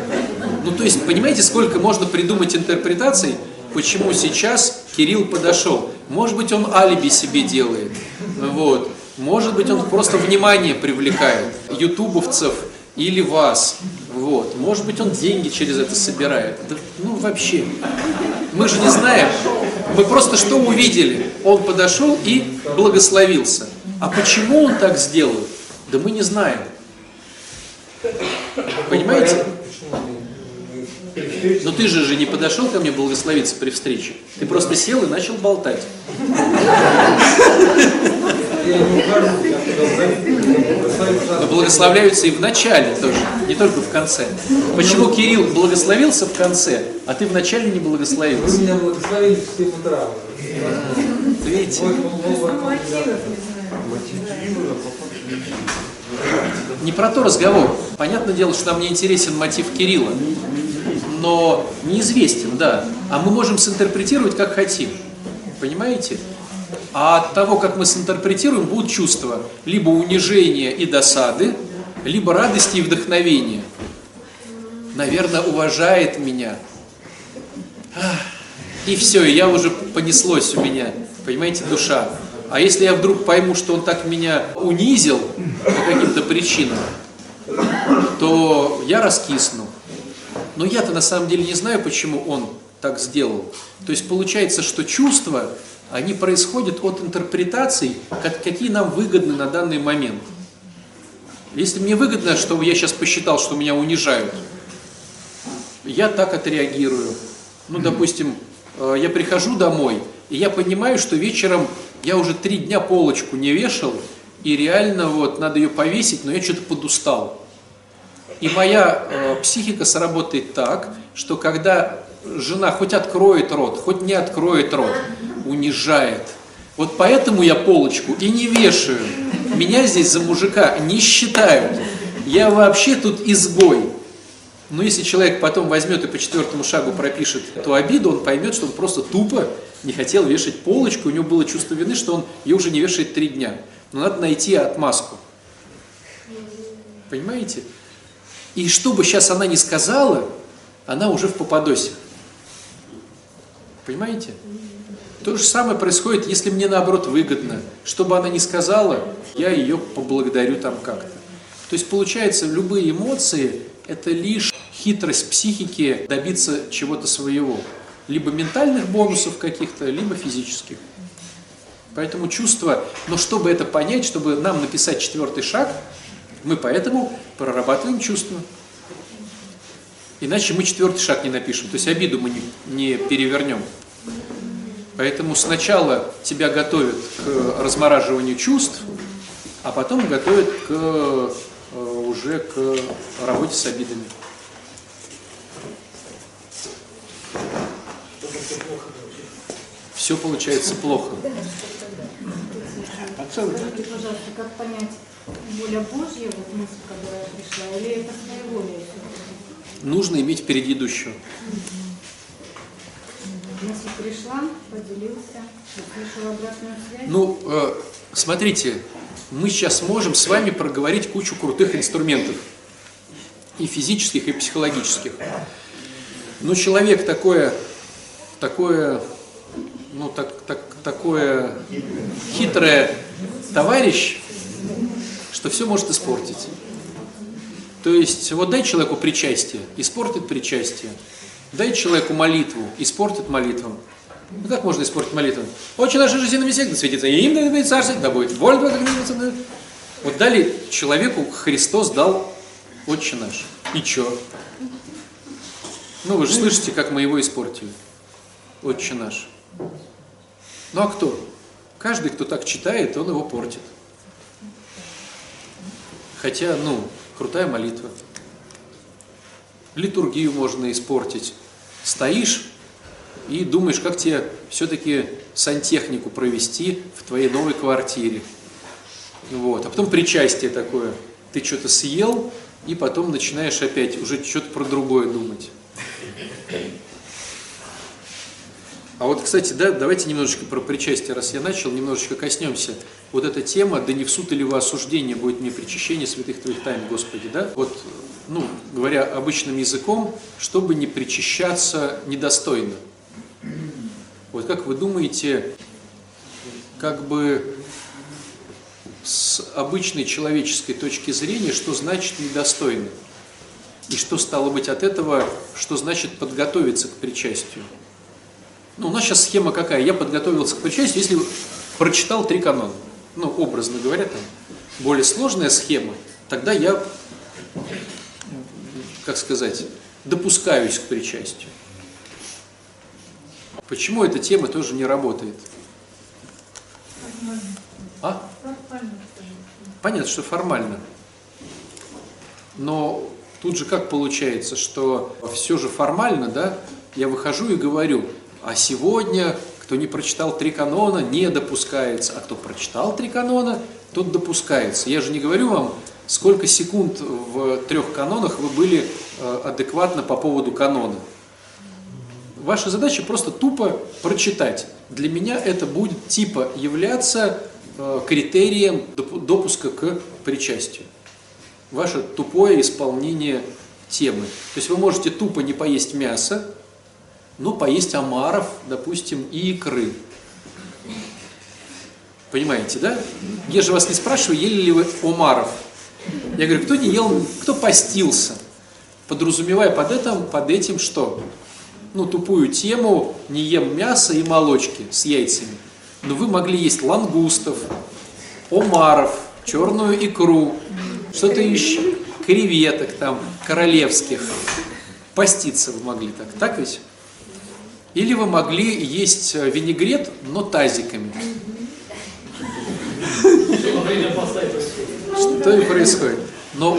Ну то есть, понимаете, сколько можно придумать интерпретаций, почему сейчас Кирилл подошел. Может быть он алиби себе делает. Вот. Может быть он просто внимание привлекает ютубовцев или вас. Вот. Может быть, он деньги через это собирает. Да, ну, вообще. Мы же не знаем. Мы просто что увидели? Он подошел и благословился. А почему он так сделал? Да мы не знаем. Понимаете? Но ты же же не подошел ко мне благословиться при встрече. Ты просто сел и начал болтать. Но благословляются и в начале тоже, не только в конце. Почему Кирилл благословился в конце, а ты в начале не благословился? Вы меня благословили в 7 утра. Видите? Не про то разговор. Понятное дело, что нам не интересен мотив Кирилла, но неизвестен, да. А мы можем синтерпретировать, как хотим. Понимаете? А от того, как мы синтерпретируем, будут чувства либо унижения и досады, либо радости и вдохновения. Наверное, уважает меня. И все, и я уже понеслось у меня, понимаете, душа. А если я вдруг пойму, что он так меня унизил по каким-то причинам, то я раскисну. Но я-то на самом деле не знаю, почему он так сделал. То есть получается, что чувства, они происходят от интерпретаций, какие нам выгодны на данный момент. Если мне выгодно, что я сейчас посчитал, что меня унижают, я так отреагирую. Ну, допустим, э, я прихожу домой, и я понимаю, что вечером я уже три дня полочку не вешал, и реально вот надо ее повесить, но я что-то подустал. И моя э, психика сработает так, что когда жена хоть откроет рот, хоть не откроет рот, унижает. Вот поэтому я полочку и не вешаю. Меня здесь за мужика не считают. Я вообще тут изгой. Но если человек потом возьмет и по четвертому шагу пропишет эту обиду, он поймет, что он просто тупо не хотел вешать полочку, у него было чувство вины, что он ее уже не вешает три дня. Но надо найти отмазку. Понимаете? И что бы сейчас она ни сказала, она уже в попадосе. Понимаете? То же самое происходит, если мне наоборот выгодно. Что бы она ни сказала, я ее поблагодарю там как-то. То есть получается, любые эмоции – это лишь хитрость психики добиться чего-то своего. Либо ментальных бонусов каких-то, либо физических. Поэтому чувство, но чтобы это понять, чтобы нам написать четвертый шаг, мы поэтому прорабатываем чувства. Иначе мы четвертый шаг не напишем, то есть обиду мы не, не перевернем. Поэтому сначала тебя готовят к размораживанию чувств, а потом готовят к, э, уже к работе с обидами. Все получается плохо. Скажите, пожалуйста, как понять, воля Божья, вот мысль, которая пришла, или это своя воля? Нужно иметь предыдущую. Мысль пришла, поделился, услышал обратную связь. Ну, э, смотрите, мы сейчас можем с вами проговорить кучу крутых инструментов. И физических, и психологических. Но человек такое, такое, ну, так, так, такое хитрое товарищ, что все может испортить. То есть, вот дай человеку причастие, испортит причастие. Дай человеку молитву, испортит молитву. Ну как можно испортить молитву? Очень наша жизнь на висек, да светится им, да будет царствие, да будет воля твоя, Вот дали человеку, Христос дал Отче наш. И чё? Ну, вы же слышите, как мы его испортили. Отче наш. Ну а кто? Каждый, кто так читает, он его портит. Хотя, ну, крутая молитва. Литургию можно испортить. Стоишь и думаешь, как тебе все-таки сантехнику провести в твоей новой квартире. Вот. А потом причастие такое. Ты что-то съел, и потом начинаешь опять уже что-то про другое думать. А вот, кстати, да, давайте немножечко про причастие, раз я начал, немножечко коснемся. Вот эта тема, да не в суд или во осуждение будет мне причащение святых Твоих тайн, Господи, да? Вот, ну, говоря обычным языком, чтобы не причащаться недостойно. Вот как вы думаете, как бы с обычной человеческой точки зрения, что значит недостойно? И что стало быть от этого, что значит подготовиться к причастию? Ну, у нас сейчас схема какая? Я подготовился к причастию, если прочитал три канона. Ну, образно говоря, там более сложная схема, тогда я, как сказать, допускаюсь к причастию. Почему эта тема тоже не работает? А? Понятно, что формально. Но тут же как получается, что все же формально, да, я выхожу и говорю, а сегодня, кто не прочитал три канона, не допускается, а кто прочитал три канона, тот допускается. Я же не говорю вам, сколько секунд в трех канонах вы были э, адекватно по поводу канона. Ваша задача просто тупо прочитать. Для меня это будет типа являться э, критерием допуска к причастию. Ваше тупое исполнение темы. То есть вы можете тупо не поесть мясо, но поесть омаров, допустим, и икры. Понимаете, да? Я же вас не спрашиваю, ели ли вы омаров. Я говорю, кто не ел, кто постился? Подразумевая под этим, под этим что? ну, тупую тему, не ем мясо и молочки с яйцами. Но вы могли есть лангустов, омаров, черную икру, что-то еще, креветок там, королевских. Поститься вы могли так, так ведь? Или вы могли есть винегрет, но тазиками. Что и происходит. Но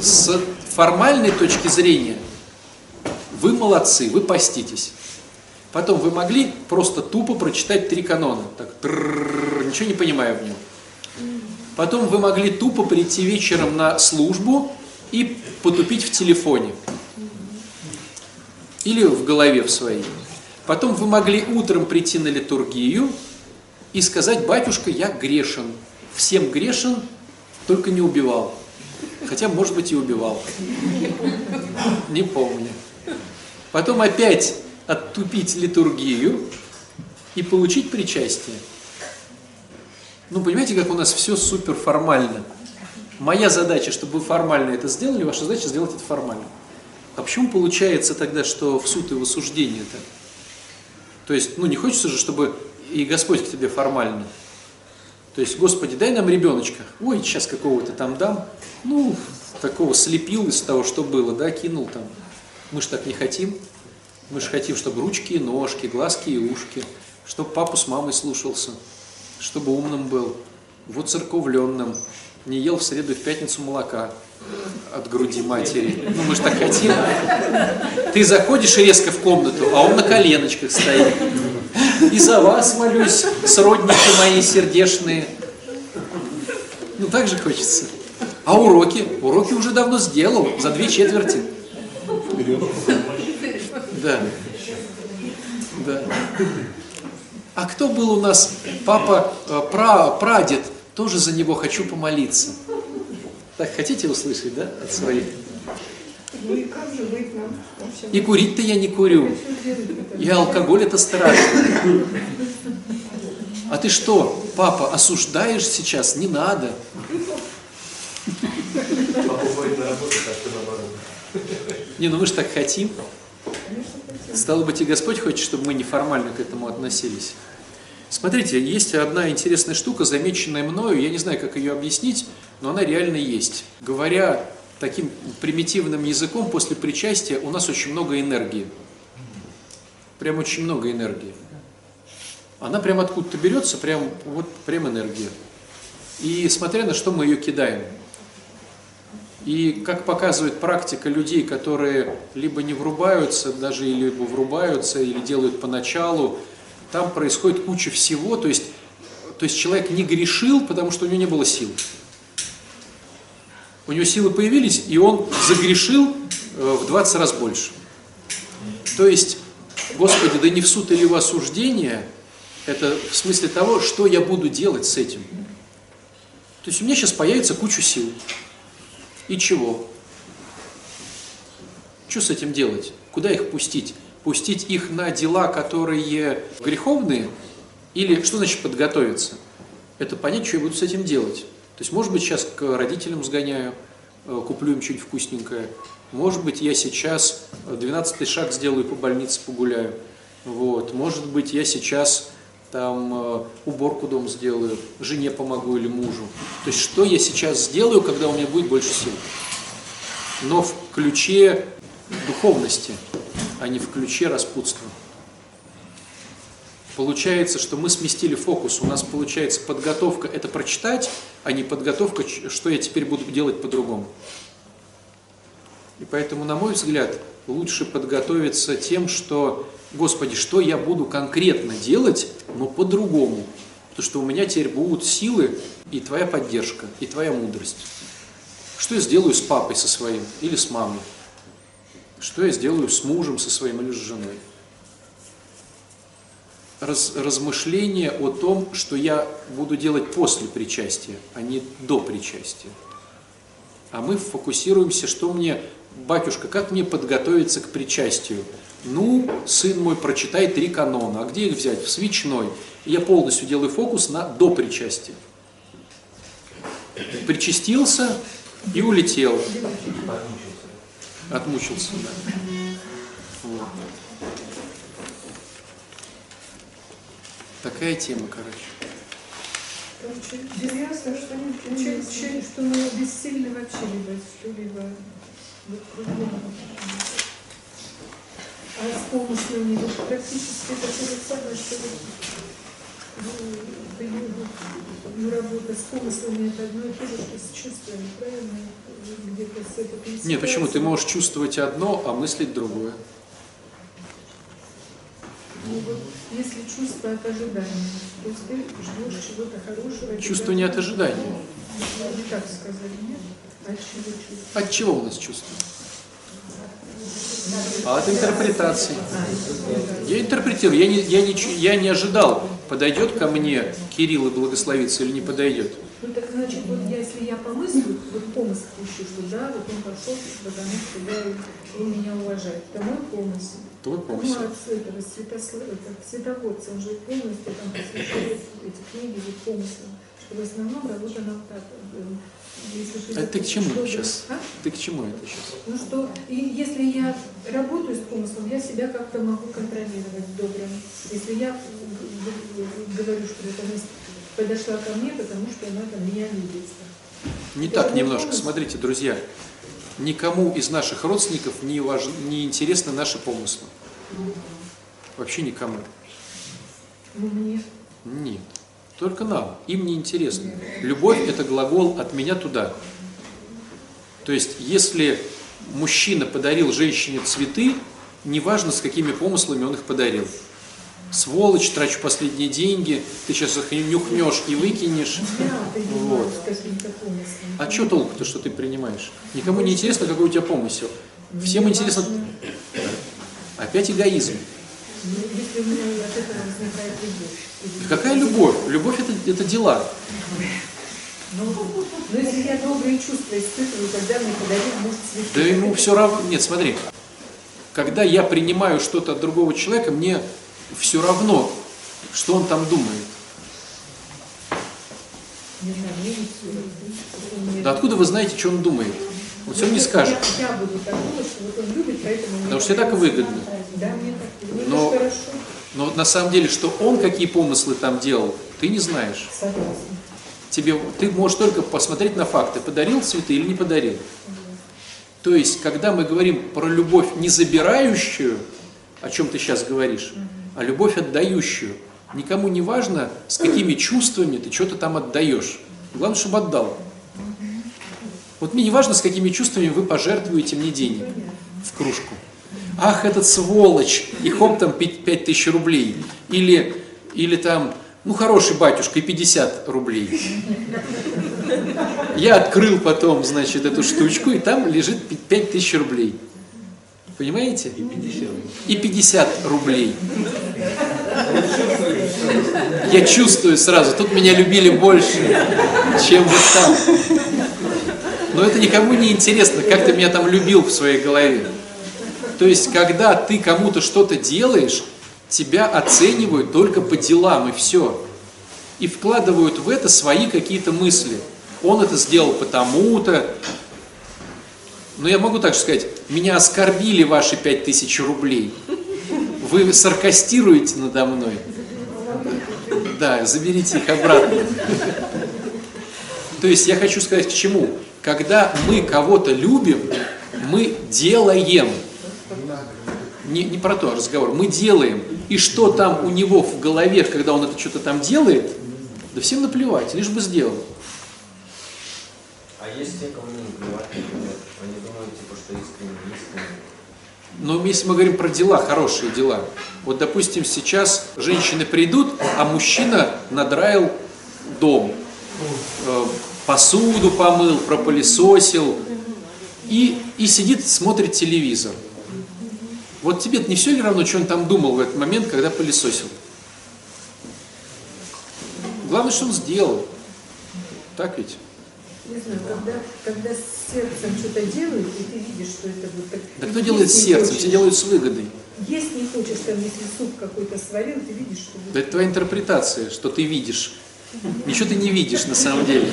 с формальной точки зрения вы молодцы, вы поститесь. Потом вы могли просто тупо прочитать три канона, так, ничего не понимая в нем. Потом вы могли тупо прийти вечером на службу и потупить в телефоне. Или в голове в своей. Потом вы могли утром прийти на литургию и сказать, батюшка, я грешен. Всем грешен, только не убивал. Хотя, может быть, и убивал. Не помню потом опять оттупить литургию и получить причастие. Ну, понимаете, как у нас все супер формально. Моя задача, чтобы вы формально это сделали, ваша задача сделать это формально. А почему получается тогда, что в суд и в осуждение это? То есть, ну, не хочется же, чтобы и Господь к тебе формально. То есть, Господи, дай нам ребеночка. Ой, сейчас какого-то там дам. Ну, такого слепил из того, что было, да, кинул там. Мы же так не хотим. Мы же хотим, чтобы ручки и ножки, глазки и ушки, чтобы папу с мамой слушался, чтобы умным был, вот церковленным, не ел в среду и в пятницу молока от груди матери. Ну, мы же так хотим. Ты заходишь резко в комнату, а он на коленочках стоит. И за вас молюсь, сродники мои сердечные. Ну, так же хочется. А уроки? Уроки уже давно сделал, за две четверти. Да. Да. А кто был у нас папа, э, пра, прадед? Тоже за него хочу помолиться. Так хотите услышать, да, от своих? Ну и как же быть нам? И курить-то я не курю. И алкоголь это страшно. А ты что, папа, осуждаешь сейчас? Не надо. Папа ходит на работу, так что наоборот. Не, ну мы же так хотим. Стало быть, и Господь хочет, чтобы мы неформально к этому относились. Смотрите, есть одна интересная штука, замеченная мною, я не знаю, как ее объяснить, но она реально есть. Говоря таким примитивным языком после причастия у нас очень много энергии. Прям очень много энергии. Она прям откуда-то берется, прям вот прям энергия. И смотря на что мы ее кидаем. И как показывает практика людей, которые либо не врубаются, даже либо врубаются, или делают поначалу, там происходит куча всего, то есть, то есть человек не грешил, потому что у него не было сил. У него силы появились, и он загрешил э, в 20 раз больше. То есть, Господи, да не в суд или в осуждение, это в смысле того, что я буду делать с этим. То есть у меня сейчас появится куча сил. И чего? Что с этим делать? Куда их пустить? Пустить их на дела, которые греховные? Или что значит подготовиться? Это понять, что я буду с этим делать. То есть, может быть, сейчас к родителям сгоняю, э, куплю им что-нибудь вкусненькое. Может быть, я сейчас 12 шаг сделаю, по больнице погуляю. Вот. Может быть, я сейчас там э, уборку дом сделаю, жене помогу или мужу. То есть, что я сейчас сделаю, когда у меня будет больше сил? Но в ключе духовности, а не в ключе распутства. Получается, что мы сместили фокус. У нас получается подготовка – это прочитать, а не подготовка, что я теперь буду делать по-другому. И поэтому, на мой взгляд, лучше подготовиться тем, что, Господи, что я буду конкретно делать, но по-другому. Потому что у меня теперь будут силы и Твоя поддержка, и Твоя мудрость. Что я сделаю с папой со своим или с мамой? Что я сделаю с мужем со своим или с женой? Раз, размышление о том, что я буду делать после причастия, а не до причастия. А мы фокусируемся, что мне, батюшка, как мне подготовиться к причастию? Ну, сын мой, прочитай три канона. А где их взять? В свечной. Я полностью делаю фокус на до причастия. Причастился и улетел. Отмучился, да. Такая тема, короче. Интересно, что ощущение, ощущение, что мы бессильны вообще либо что-либо вот кругом. А с помыслами вот практически это то же самое, что ну, ну, работа с помыслами это одно и то же, что с чувствами, правильно? Где-то с этой Нет, почему? Ты можешь чувствовать одно, а мыслить другое. Ну, вот, если чувство от ожидания, то есть ты ждешь чего-то хорошего. Чувство не от ожидания. Не так сказали, нет? От чего чувство? От чего у нас чувство? А от интерпретации. Я интерпретирую, я не, я не, я не ожидал, подойдет ко мне Кирилл и благословится или не подойдет. Ну так значит, вот если я помыслю, вот помысл пущу, что да, вот он пошел, потому что я, он меня уважает. Это мой помысл. Твой помысл. Ну, от этого святослава, это святоводца, он же полностью там посвящает эти книги вот помыслам. Что в основном работа нам так. э, Если А ты к чему что-то- сейчас? А? Ты к чему это сейчас? Ну что, и если я работаю с помыслом, я себя как-то могу контролировать добрым. Если я говорю, что эта мысль подошла ко мне, потому что она там меня любит. Не так немножко. Смотрите, друзья, никому из наших родственников не, важ... не интересны наши помыслы. Вообще никому. Ну, мне Нет. Только нам. Им не интересно. Любовь – это глагол от меня туда. То есть, если мужчина подарил женщине цветы, неважно, с какими помыслами он их подарил. Сволочь, трачу последние деньги, ты сейчас их нюхнешь и выкинешь. я принимаю Вот. А что толку-то, что ты принимаешь? Никому не интересно, какой у тебя помысел. Всем Мне интересно... <coughs> Опять эгоизм. ну. Да Какая любовь? Любовь это, это дела. Ну, но если я добрые чувства испытываю, когда мне подарил муж цветы. Да ему все равно. Нет, смотри. Когда я принимаю что-то от другого человека, мне все равно, что он там думает. Да откуда вы знаете, что он думает? Он все не скажет. Потому что так выгодно. Но-. Но вот на самом деле, что он какие помыслы там делал, ты не знаешь. Тебе, ты можешь только посмотреть на факты, подарил цветы или не подарил. То есть, когда мы говорим про любовь не забирающую, о чем ты сейчас говоришь, а любовь отдающую, никому не важно, с какими чувствами ты что-то там отдаешь. Главное, чтобы отдал. Вот мне не важно, с какими чувствами вы пожертвуете мне денег в кружку. Ах, этот сволочь, и хоп, там 5 тысяч рублей. Или, или там, ну, хороший батюшка, и 50 рублей. Я открыл потом, значит, эту штучку, и там лежит 5 тысяч рублей. Понимаете? И 50. И 50 рублей. Я чувствую сразу, тут меня любили больше, чем вот там. Но это никому не интересно, как ты меня там любил в своей голове. То есть, когда ты кому-то что-то делаешь, тебя оценивают только по делам, и все. И вкладывают в это свои какие-то мысли. Он это сделал потому-то. Но я могу так сказать, меня оскорбили ваши пять тысяч рублей. Вы саркастируете надо мной. Да, заберите их обратно. То есть я хочу сказать к чему? Когда мы кого-то любим, мы делаем. Не, не про то разговор. Мы делаем. И что там у него в голове, когда он это что-то там делает, да всем наплевать, лишь бы сделал. А есть те, кому не наплевать, например, они думают, типа, что искренне, искренне. Но если мы говорим про дела, хорошие дела. Вот, допустим, сейчас женщины придут, а мужчина надраил дом. Э, посуду помыл, пропылесосил. И, и сидит, смотрит телевизор. Вот тебе не все ли равно, что он там думал в этот момент, когда пылесосил? Главное, что он сделал. Так ведь? Не знаю, когда, когда с сердцем что-то делают, и ты видишь, что это вот так... Да кто делает с сердцем? хочешь- Все делают с выгодой. Есть не хочешь, там, если суп какой-то сварил, ты видишь, что... Да это твоя интерпретация, что ты видишь. Ничего ты не видишь на самом деле.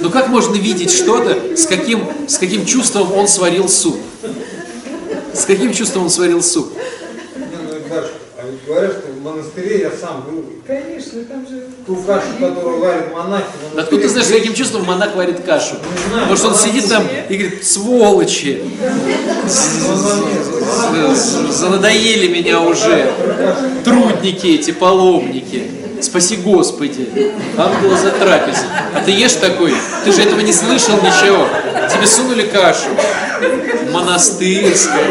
Ну как можно видеть что-то, с каким, с каким чувством он сварил суп? С каким чувством он сварил суп? Не, ну, Дашка, а ведь говорят, что в монастыре я сам был. Конечно, там же... Ту кашу, которую варят монахи, в Да Откуда ты знаешь, с каким чувством монах варит кашу? Может он сидит там и говорит, сволочи, занадоели меня уже, трудники эти, паломники. Спаси Господи, ангела за трапезой. А ты ешь такой, ты же этого не слышал ничего. Тебе сунули кашу. Монастырская,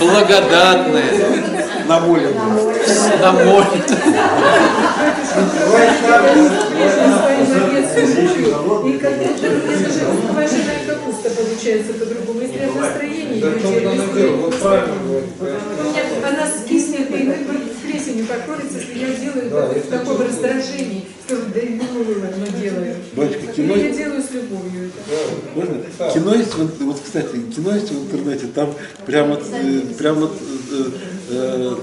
благодатная, намоленная. И как будто это же квашеная капуста получается по-другому. Если я в настроении Да ее в том-то делаю, оно дело, вот правильно говорит. у меня она скиснет и плесенью покроется, если я делаю Да, в таком раздражении. Скажу, да ну ладно, делаю. Батюшка, Или кино, я делаю с любовью это. можно? Кино есть, вот, кстати, кино есть в интернете, там прямо, э, прямо э,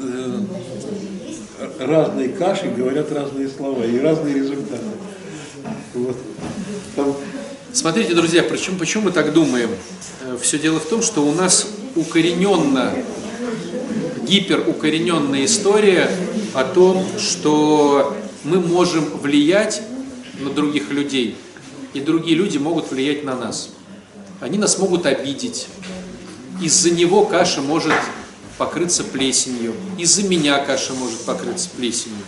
э, э, разные каши говорят разные слова и разные результаты. Вот. Там Смотрите, друзья, почему, почему мы так думаем? Все дело в том, что у нас укорененно, гиперукорененная история о том, что мы можем влиять на других людей, и другие люди могут влиять на нас. Они нас могут обидеть. Из-за него каша может покрыться плесенью. Из-за меня каша может покрыться плесенью.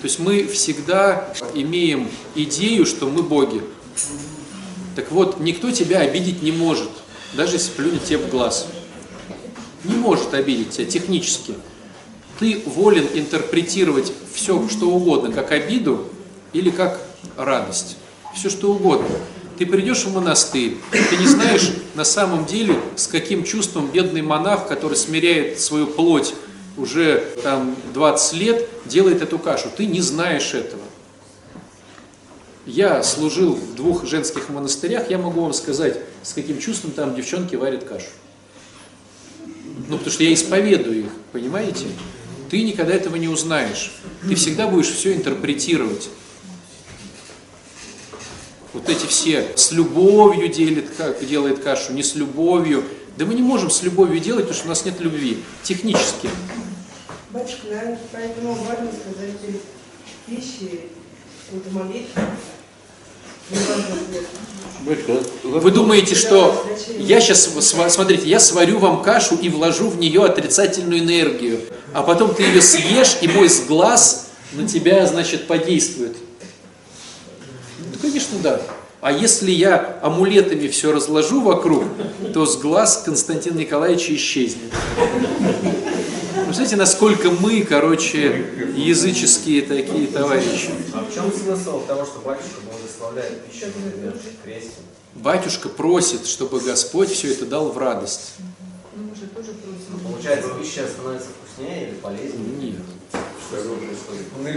То есть мы всегда имеем идею, что мы боги. Так вот, никто тебя обидеть не может, даже если плюнет тебе в глаз. Не может обидеть тебя технически. Ты волен интерпретировать все, что угодно, как обиду или как радость. Все, что угодно. Ты придешь в монастырь, ты не знаешь на самом деле, с каким чувством бедный монах, который смиряет свою плоть уже там 20 лет, делает эту кашу. Ты не знаешь этого. Я служил в двух женских монастырях, я могу вам сказать, с каким чувством там девчонки варят кашу. Ну, потому что я исповедую их, понимаете? Ты никогда этого не узнаешь. Ты всегда будешь все интерпретировать. Вот эти все с любовью делит, как делает кашу, не с любовью. Да мы не можем с любовью делать, потому что у нас нет любви. Технически. Батюшка, наверное, поэтому важно сказать эти вещи, вот молитвы, Вы думаете, что я сейчас, смотрите, я сварю вам кашу и вложу в нее отрицательную энергию, а потом ты ее съешь, и мой глаз на тебя, значит, подействует. Ну, конечно, да. А если я амулетами все разложу вокруг, то с глаз Константина Николаевича исчезнет. Представляете, насколько мы, короче, языческие такие товарищи. А в чем смысл того, что батюшка благословляет пищу, например, крестим? Батюшка просит, чтобы Господь все это дал в радость. Ну, мы же тоже просим. Получается, пища становится вкуснее или полезнее? Нет.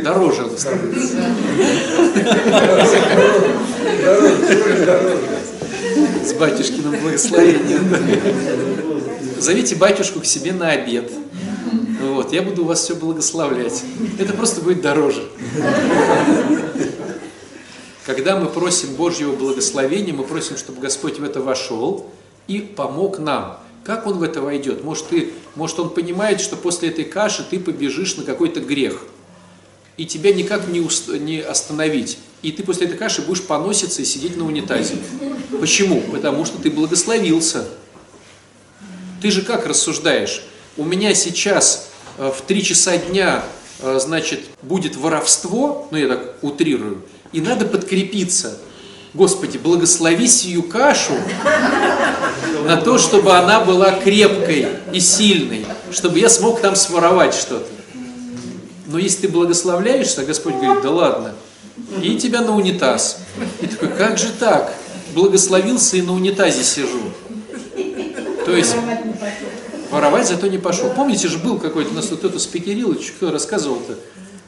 Дороже становится. С батюшкиным благословением. Зовите батюшку к себе на обед. Вот, я буду у вас все благословлять. Это просто будет дороже. Когда мы просим Божьего благословения, мы просим, чтобы Господь в это вошел и помог нам. Как Он в это войдет? Может, ты, может Он понимает, что после этой каши ты побежишь на какой-то грех, и тебя никак не, уст, не остановить. И ты после этой каши будешь поноситься и сидеть на унитазе. Почему? Потому что ты благословился. Ты же как рассуждаешь? У меня сейчас Э, в 3 часа дня, э, значит, будет воровство, ну я так утрирую, и надо подкрепиться. Господи, благослови сию кашу на то, чтобы она была крепкой и сильной, чтобы я смог там своровать что-то. Но если ты благословляешься, Господь говорит, да ладно, и тебя на унитаз. И такой, как же так? Благословился и на унитазе сижу. То есть Воровать зато не пошел. Помните же, был какой-то, у нас вот кто-то спикерил, рассказывал-то,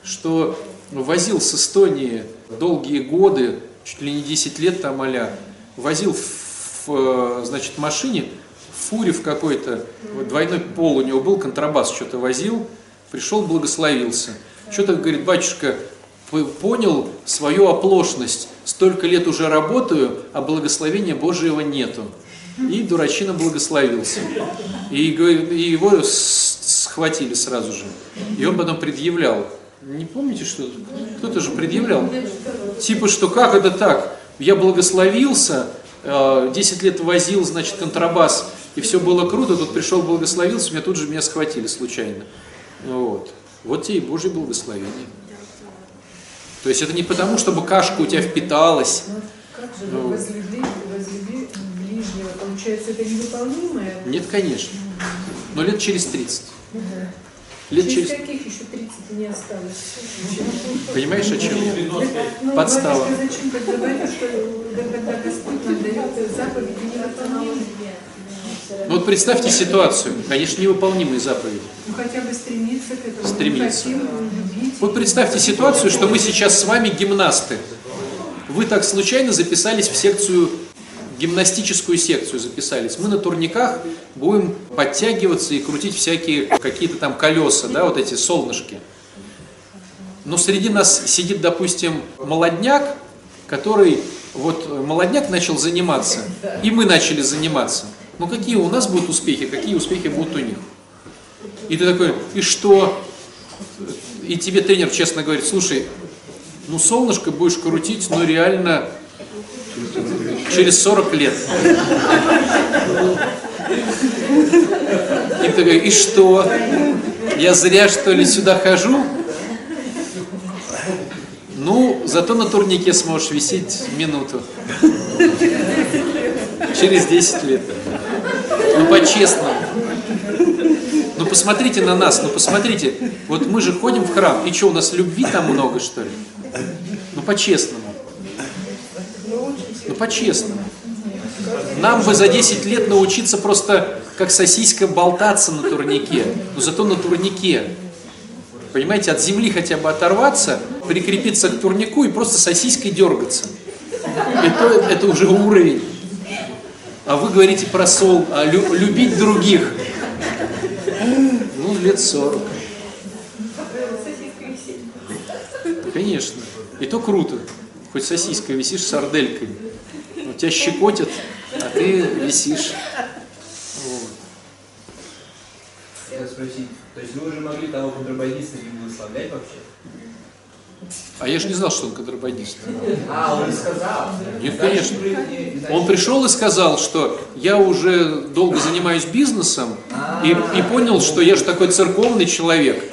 что возил с Эстонии долгие годы, чуть ли не 10 лет там а возил в, в значит, машине, в фуре в какой-то, двойной пол у него был, контрабас что-то возил, пришел, благословился. Что-то, говорит, батюшка, понял свою оплошность, столько лет уже работаю, а благословения Божьего нету. И дурачина благословился. И, и его схватили сразу же. И он потом предъявлял. Не помните, что кто-то же предъявлял? Типа, что как это так? Я благословился, 10 э, лет возил, значит, контрабас, и все было круто, тут пришел, благословился, меня тут же меня схватили случайно. Вот. Вот тебе и Божье благословение. То есть это не потому, чтобы кашка у тебя впиталась. Как же ну, возлюби, возлюби ближнего, получается, это невыполнимое? Нет, конечно. Но лет через 30. Угу. Лет через... через каких еще 30 не осталось? Понимаешь, о чем? Ну, Подстава. Зачем тогда батюшка, когда Господь нам дает заповеди невыполнимые? Ну вот представьте ситуацию, конечно, невыполнимые заповеди. Ну хотя бы стремиться к этому. Стремиться. Хотим. Вот представьте ситуацию, что мы сейчас с вами гимнасты. Вы так случайно записались в секцию гимнастическую секцию записались. Мы на турниках будем подтягиваться и крутить всякие какие-то там колеса, да, вот эти солнышки. Но среди нас сидит, допустим, молодняк, который, вот молодняк начал заниматься, и мы начали заниматься. Ну какие у нас будут успехи, какие успехи будут у них? И ты такой, и что? И тебе тренер честно говорит, слушай, ну солнышко будешь крутить, но реально через 40 лет. И ты говоришь, и что? Я зря, что ли, сюда хожу? Ну, зато на турнике сможешь висеть минуту. Через 10 лет. Ну, по-честному. Ну, посмотрите на нас, ну, посмотрите. Вот мы же ходим в храм, и что, у нас любви там много, что ли? Ну, по-честному. По-честному. Нам бы за 10 лет научиться просто как сосиска болтаться на турнике, но зато на турнике. Понимаете, от земли хотя бы оторваться, прикрепиться к турнику и просто сосиской дергаться. Это, это уже уровень. А вы говорите про сол, а лю, любить других. Ну, лет 40. Конечно. И то круто. Хоть сосиской висишь с сарделькой. Ну, тебя щекотят, а ты висишь. Вот. Хотел спросить, то есть вы уже могли того контрабандиста не благословлять вообще? А я же не знал, что он контрабандист. А, он сказал. Нет, конечно. Он пришел и сказал, что я уже долго занимаюсь бизнесом и, и понял, что я же такой церковный человек.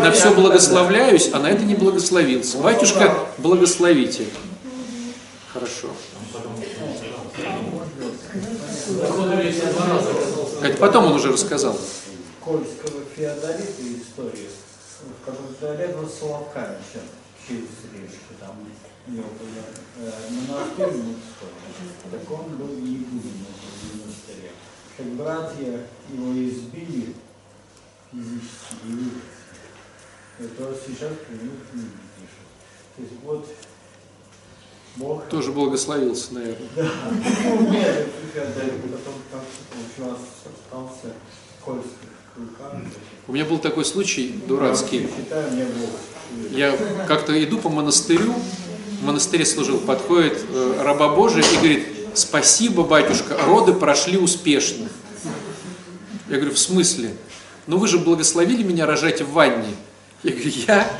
На все благословляюсь, а на это не благословился. Батюшка, благословите. Хорошо. Это потом он уже рассказал. Кольского феодолита историю, в которой рядом с Соловканичем, через речку, там у него был э, монастырь мужской, так он был игумен в монастыре. Как братья его избили физически, и это сейчас про них книги пишут. То есть вот Бог... Тоже благословился, наверное. Да. Ну, нет, потом остался в. У меня был такой случай дурацкий. Я как-то иду по монастырю, в монастыре служил, подходит э, раба Божий и говорит, спасибо, батюшка, роды прошли успешно. Я говорю, в смысле? Ну вы же благословили меня рожать в ванне. Я говорю, я?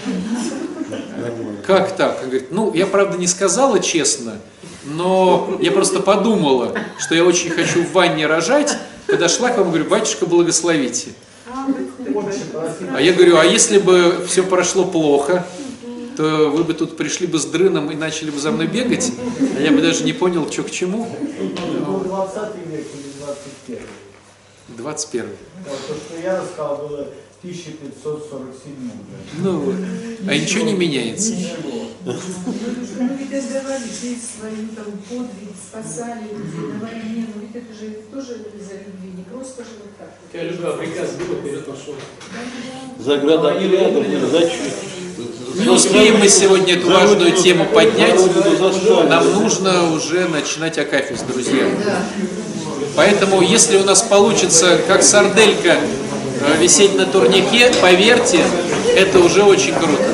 Как так? Он говорит, ну, я правда не сказала честно, но я просто подумала, что я очень хочу в ванне рожать, подошла к вам и говорю, батюшка, благословите. А я говорю, а если бы все прошло плохо, то вы бы тут пришли бы с дрыном и начали бы за мной бегать, а я бы даже не понял, что к чему. Это был 20 век или 21. 21. Да, то, что я рассказал, было 1547 уже. Ну вот. А ничего не меняется. Ничего. Ну ведь отдавали жизнь свою, там, подвиг, спасали людей на войне, но ведь это же тоже из-за любви, не просто же вот так. Я люблю, а приказ был, вперед пошел. Заградотрядом, за Не успеем мы сегодня эту важную тему поднять. Нам нужно уже начинать Акафист, друзья. Поэтому, если у нас получится, как сарделька, висеть на турнике, поверьте, это уже очень круто.